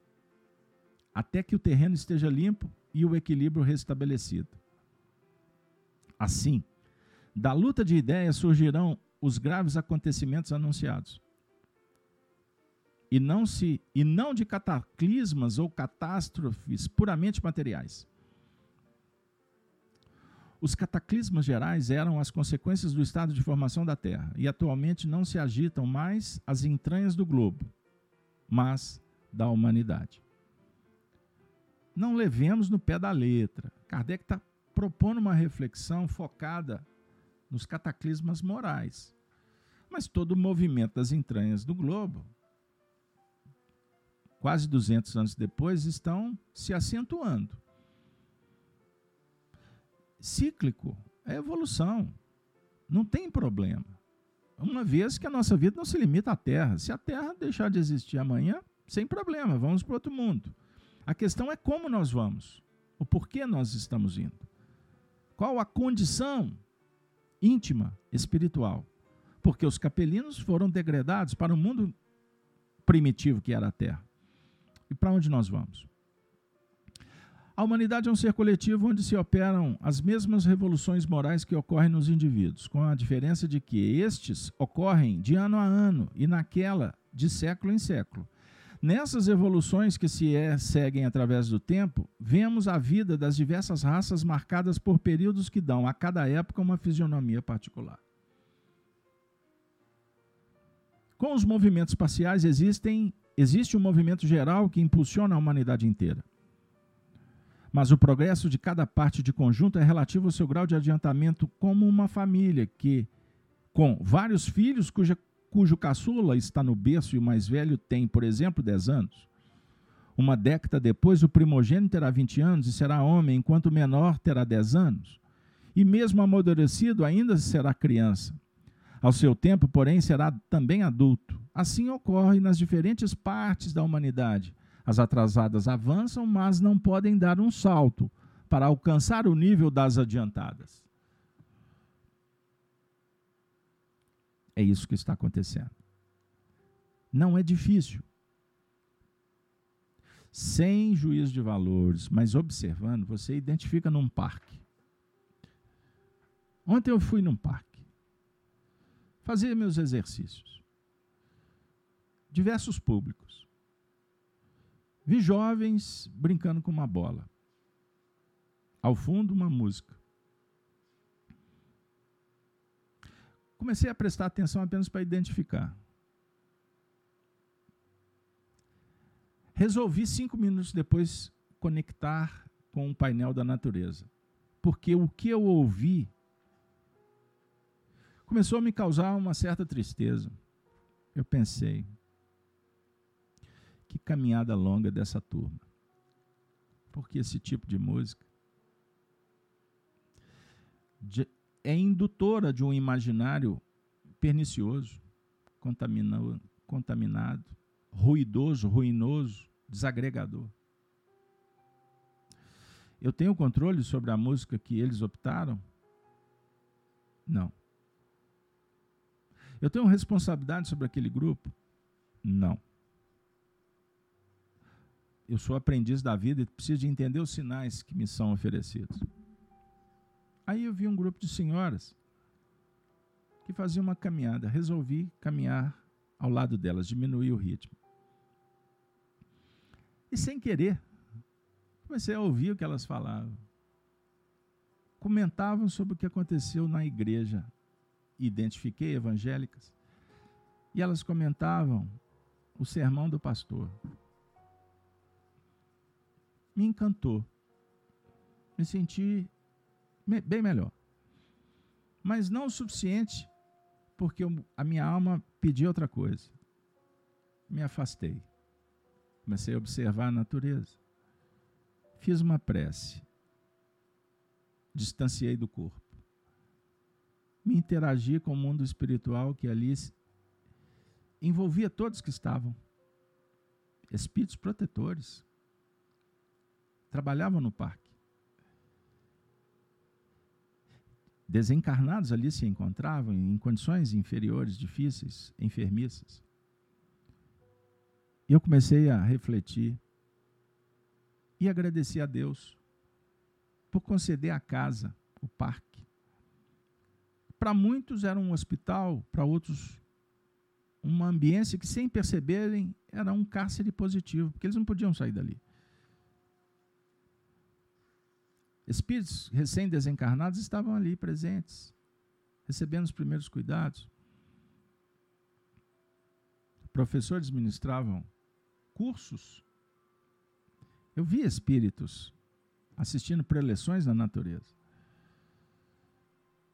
até que o terreno esteja limpo e o equilíbrio restabelecido. Assim, da luta de ideias surgirão os graves acontecimentos anunciados e não se e não de cataclismas ou catástrofes puramente materiais. Os cataclismas gerais eram as consequências do estado de formação da Terra e atualmente não se agitam mais as entranhas do globo, mas da humanidade. Não levemos no pé da letra. Kardec está propondo uma reflexão focada nos cataclismas morais. Mas todo o movimento das entranhas do globo quase 200 anos depois, estão se acentuando. Cíclico é evolução. Não tem problema. Uma vez que a nossa vida não se limita à Terra. Se a Terra deixar de existir amanhã, sem problema, vamos para outro mundo. A questão é como nós vamos, o porquê nós estamos indo. Qual a condição íntima, espiritual? Porque os capelinos foram degradados para o mundo primitivo que era a Terra. E para onde nós vamos? A humanidade é um ser coletivo onde se operam as mesmas revoluções morais que ocorrem nos indivíduos, com a diferença de que estes ocorrem de ano a ano e naquela de século em século. Nessas evoluções que se é, seguem através do tempo, vemos a vida das diversas raças marcadas por períodos que dão a cada época uma fisionomia particular. Com os movimentos parciais existem Existe um movimento geral que impulsiona a humanidade inteira. Mas o progresso de cada parte de conjunto é relativo ao seu grau de adiantamento, como uma família que, com vários filhos, cuja, cujo caçula está no berço e o mais velho tem, por exemplo, 10 anos. Uma década depois, o primogênito terá 20 anos e será homem, enquanto o menor terá 10 anos. E mesmo amadurecido, ainda será criança. Ao seu tempo, porém, será também adulto. Assim ocorre nas diferentes partes da humanidade. As atrasadas avançam, mas não podem dar um salto para alcançar o nível das adiantadas. É isso que está acontecendo. Não é difícil. sem juízo de valores, mas observando, você identifica num parque. Ontem eu fui num parque, fazer meus exercícios. Diversos públicos. Vi jovens brincando com uma bola. Ao fundo, uma música. Comecei a prestar atenção apenas para identificar. Resolvi cinco minutos depois conectar com o painel da natureza, porque o que eu ouvi começou a me causar uma certa tristeza. Eu pensei, que caminhada longa dessa turma. Porque esse tipo de música é indutora de um imaginário pernicioso, contaminado, ruidoso, ruinoso, desagregador. Eu tenho controle sobre a música que eles optaram? Não. Eu tenho responsabilidade sobre aquele grupo? Não. Eu sou aprendiz da vida e preciso de entender os sinais que me são oferecidos. Aí eu vi um grupo de senhoras que faziam uma caminhada. Resolvi caminhar ao lado delas, diminuir o ritmo. E sem querer, comecei a ouvir o que elas falavam. Comentavam sobre o que aconteceu na igreja. Identifiquei evangélicas. E elas comentavam o sermão do pastor. Me encantou. Me senti bem melhor. Mas não o suficiente, porque a minha alma pedia outra coisa. Me afastei. Comecei a observar a natureza. Fiz uma prece. Distanciei do corpo. Me interagi com o mundo espiritual que ali envolvia todos que estavam. Espíritos protetores. Trabalhavam no parque. Desencarnados ali se encontravam em condições inferiores, difíceis, enfermiças. E eu comecei a refletir e agradecer a Deus por conceder a casa, o parque. Para muitos era um hospital, para outros uma ambiência que, sem perceberem, era um cárcere positivo, porque eles não podiam sair dali. Espíritos recém-desencarnados estavam ali presentes, recebendo os primeiros cuidados. Professores ministravam cursos. Eu vi espíritos assistindo preleções na natureza.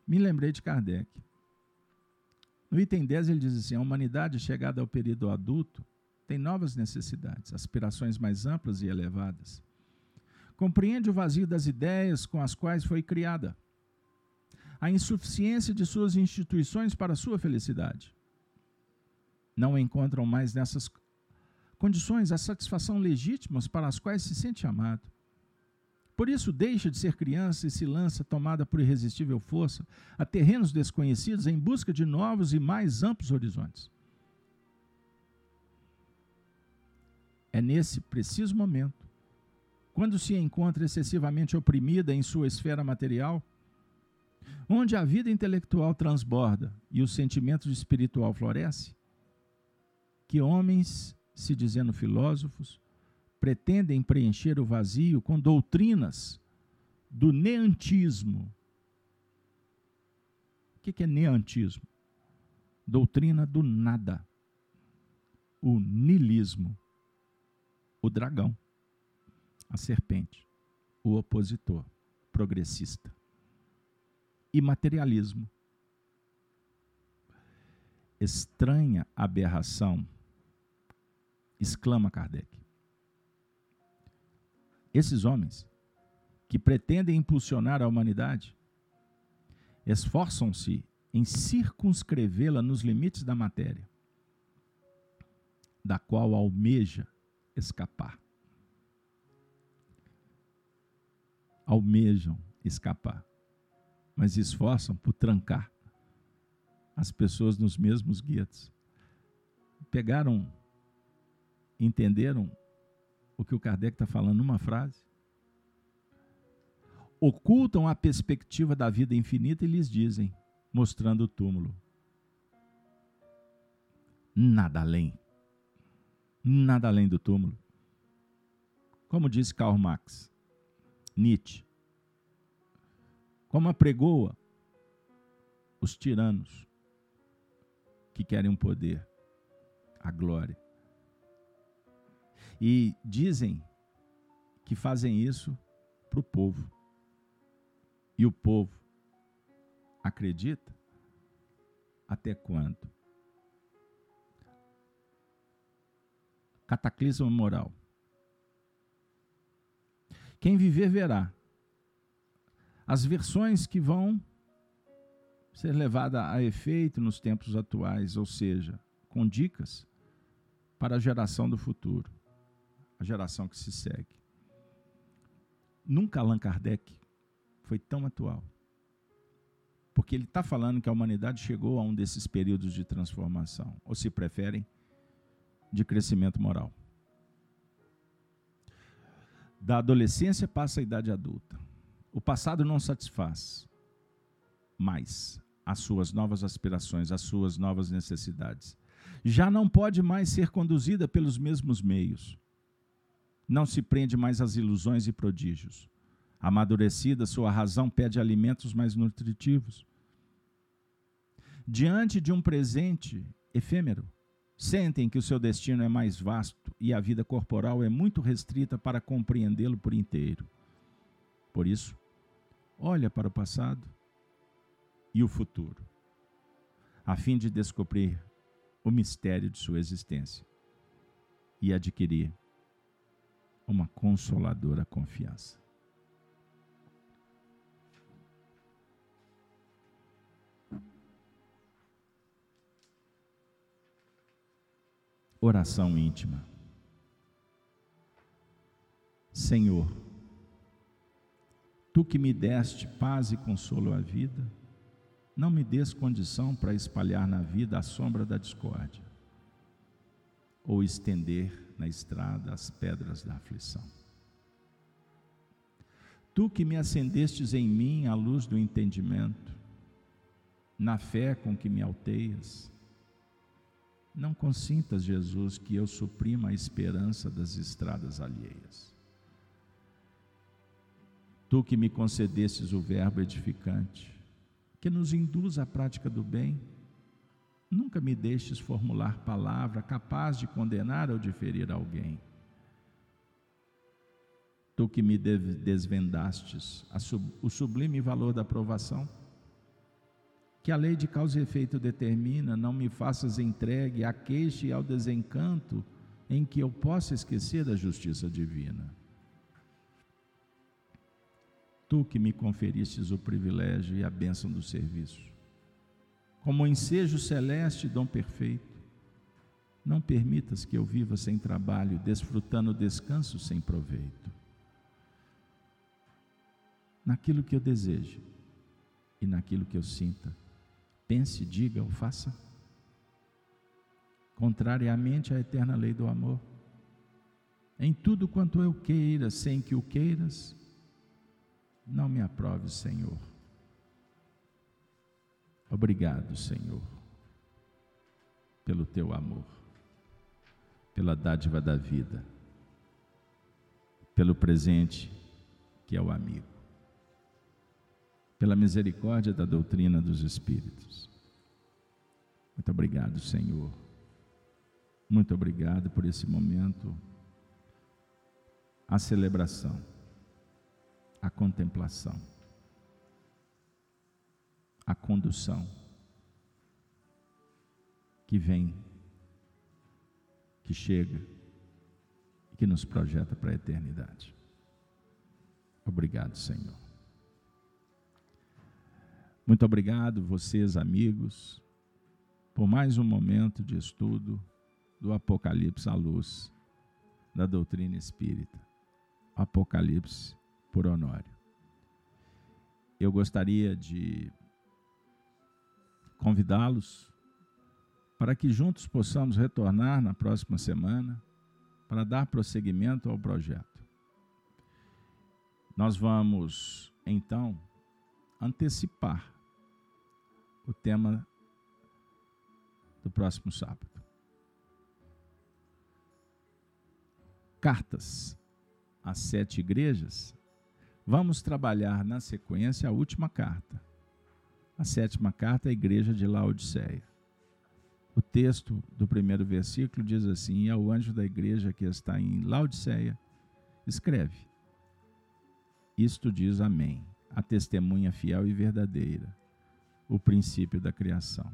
Me lembrei de Kardec. No item 10 ele diz assim: a humanidade chegada ao período adulto tem novas necessidades, aspirações mais amplas e elevadas. Compreende o vazio das ideias com as quais foi criada, a insuficiência de suas instituições para sua felicidade. Não encontram mais nessas condições a satisfação legítimas para as quais se sente amado. Por isso, deixa de ser criança e se lança, tomada por irresistível força, a terrenos desconhecidos em busca de novos e mais amplos horizontes. É nesse preciso momento, quando se encontra excessivamente oprimida em sua esfera material, onde a vida intelectual transborda e o sentimento espiritual floresce, que homens se dizendo filósofos, pretendem preencher o vazio com doutrinas do neantismo. O que é neantismo? Doutrina do nada. O nilismo. O dragão. A serpente. O opositor. Progressista. E materialismo. Estranha aberração exclama Kardec. Esses homens que pretendem impulsionar a humanidade esforçam-se em circunscrevê-la nos limites da matéria, da qual almeja escapar. Almejam escapar, mas esforçam por trancar as pessoas nos mesmos guetos. Pegaram entenderam o que o Kardec está falando numa frase? Ocultam a perspectiva da vida infinita e lhes dizem, mostrando o túmulo: nada além. Nada além do túmulo. Como disse Karl Marx, Nietzsche, como apregoa os tiranos que querem um poder, a glória. E dizem que fazem isso para o povo. E o povo acredita até quando? Cataclismo moral. Quem viver verá. As versões que vão ser levadas a efeito nos tempos atuais, ou seja, com dicas para a geração do futuro, a geração que se segue. Nunca Allan Kardec foi tão atual. Porque ele está falando que a humanidade chegou a um desses períodos de transformação, ou se preferem, de crescimento moral. Da adolescência passa a idade adulta. O passado não satisfaz mais as suas novas aspirações, as suas novas necessidades. Já não pode mais ser conduzida pelos mesmos meios. Não se prende mais às ilusões e prodígios. Amadurecida, sua razão pede alimentos mais nutritivos. Diante de um presente efêmero, sentem que o seu destino é mais vasto e a vida corporal é muito restrita para compreendê-lo por inteiro. Por isso, olha para o passado e o futuro, a fim de descobrir o mistério de sua existência e adquirir uma consoladora confiança. Oração íntima. Senhor, tu que me deste paz e consolo à vida, não me des condição para espalhar na vida a sombra da discórdia, ou estender na estrada as pedras da aflição. Tu que me acendestes em mim a luz do entendimento, na fé com que me alteias, não consintas, Jesus, que eu suprima a esperança das estradas alheias. Tu que me concedestes o verbo edificante, que nos induz à prática do bem, nunca me deixes formular palavra capaz de condenar ou de ferir alguém. Tu que me desvendastes o sublime valor da aprovação, que a lei de causa e efeito determina, não me faças entregue à queixa e ao desencanto em que eu possa esquecer da justiça divina. Tu que me conferistes o privilégio e a bênção do serviço, como ensejo celeste e dom perfeito, não permitas que eu viva sem trabalho, desfrutando descanso sem proveito. Naquilo que eu desejo e naquilo que eu sinta, pense, diga ou faça. Contrariamente à eterna lei do amor. Em tudo quanto eu queira, sem que o queiras, não me aprove, Senhor. Obrigado, Senhor, pelo teu amor, pela dádiva da vida, pelo presente que é o amigo pela misericórdia da doutrina dos Espíritos. Muito obrigado, Senhor. Muito obrigado por esse momento, a celebração, a contemplação, a condução que vem, que chega e que nos projeta para a eternidade. Obrigado, Senhor. Muito obrigado, vocês, amigos, por mais um momento de estudo do Apocalipse à luz da doutrina espírita. Apocalipse por Honório. Eu gostaria de convidá-los para que juntos possamos retornar na próxima semana para dar prosseguimento ao projeto. Nós vamos, então, antecipar o tema do próximo sábado. Cartas às sete igrejas. Vamos trabalhar na sequência a última carta. A sétima carta à igreja de Laodiceia. O texto do primeiro versículo diz assim: ao anjo da igreja que está em Laodiceia, escreve: Isto diz Amém, a testemunha fiel e verdadeira, o princípio da criação.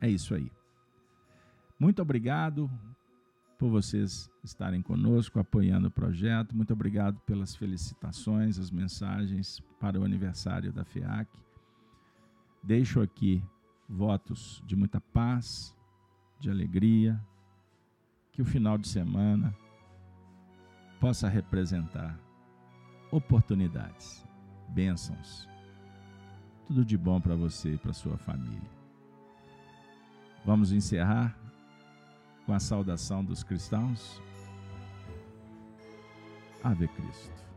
É isso aí. Muito obrigado por vocês estarem conosco, apoiando o projeto. Muito obrigado pelas felicitações, as mensagens para o aniversário da FEAC. Deixo aqui votos de muita paz, de alegria, que o final de semana possa representar oportunidades, bênçãos, tudo de bom para você e para sua família. Vamos encerrar com a saudação dos cristãos. Ave Cristo.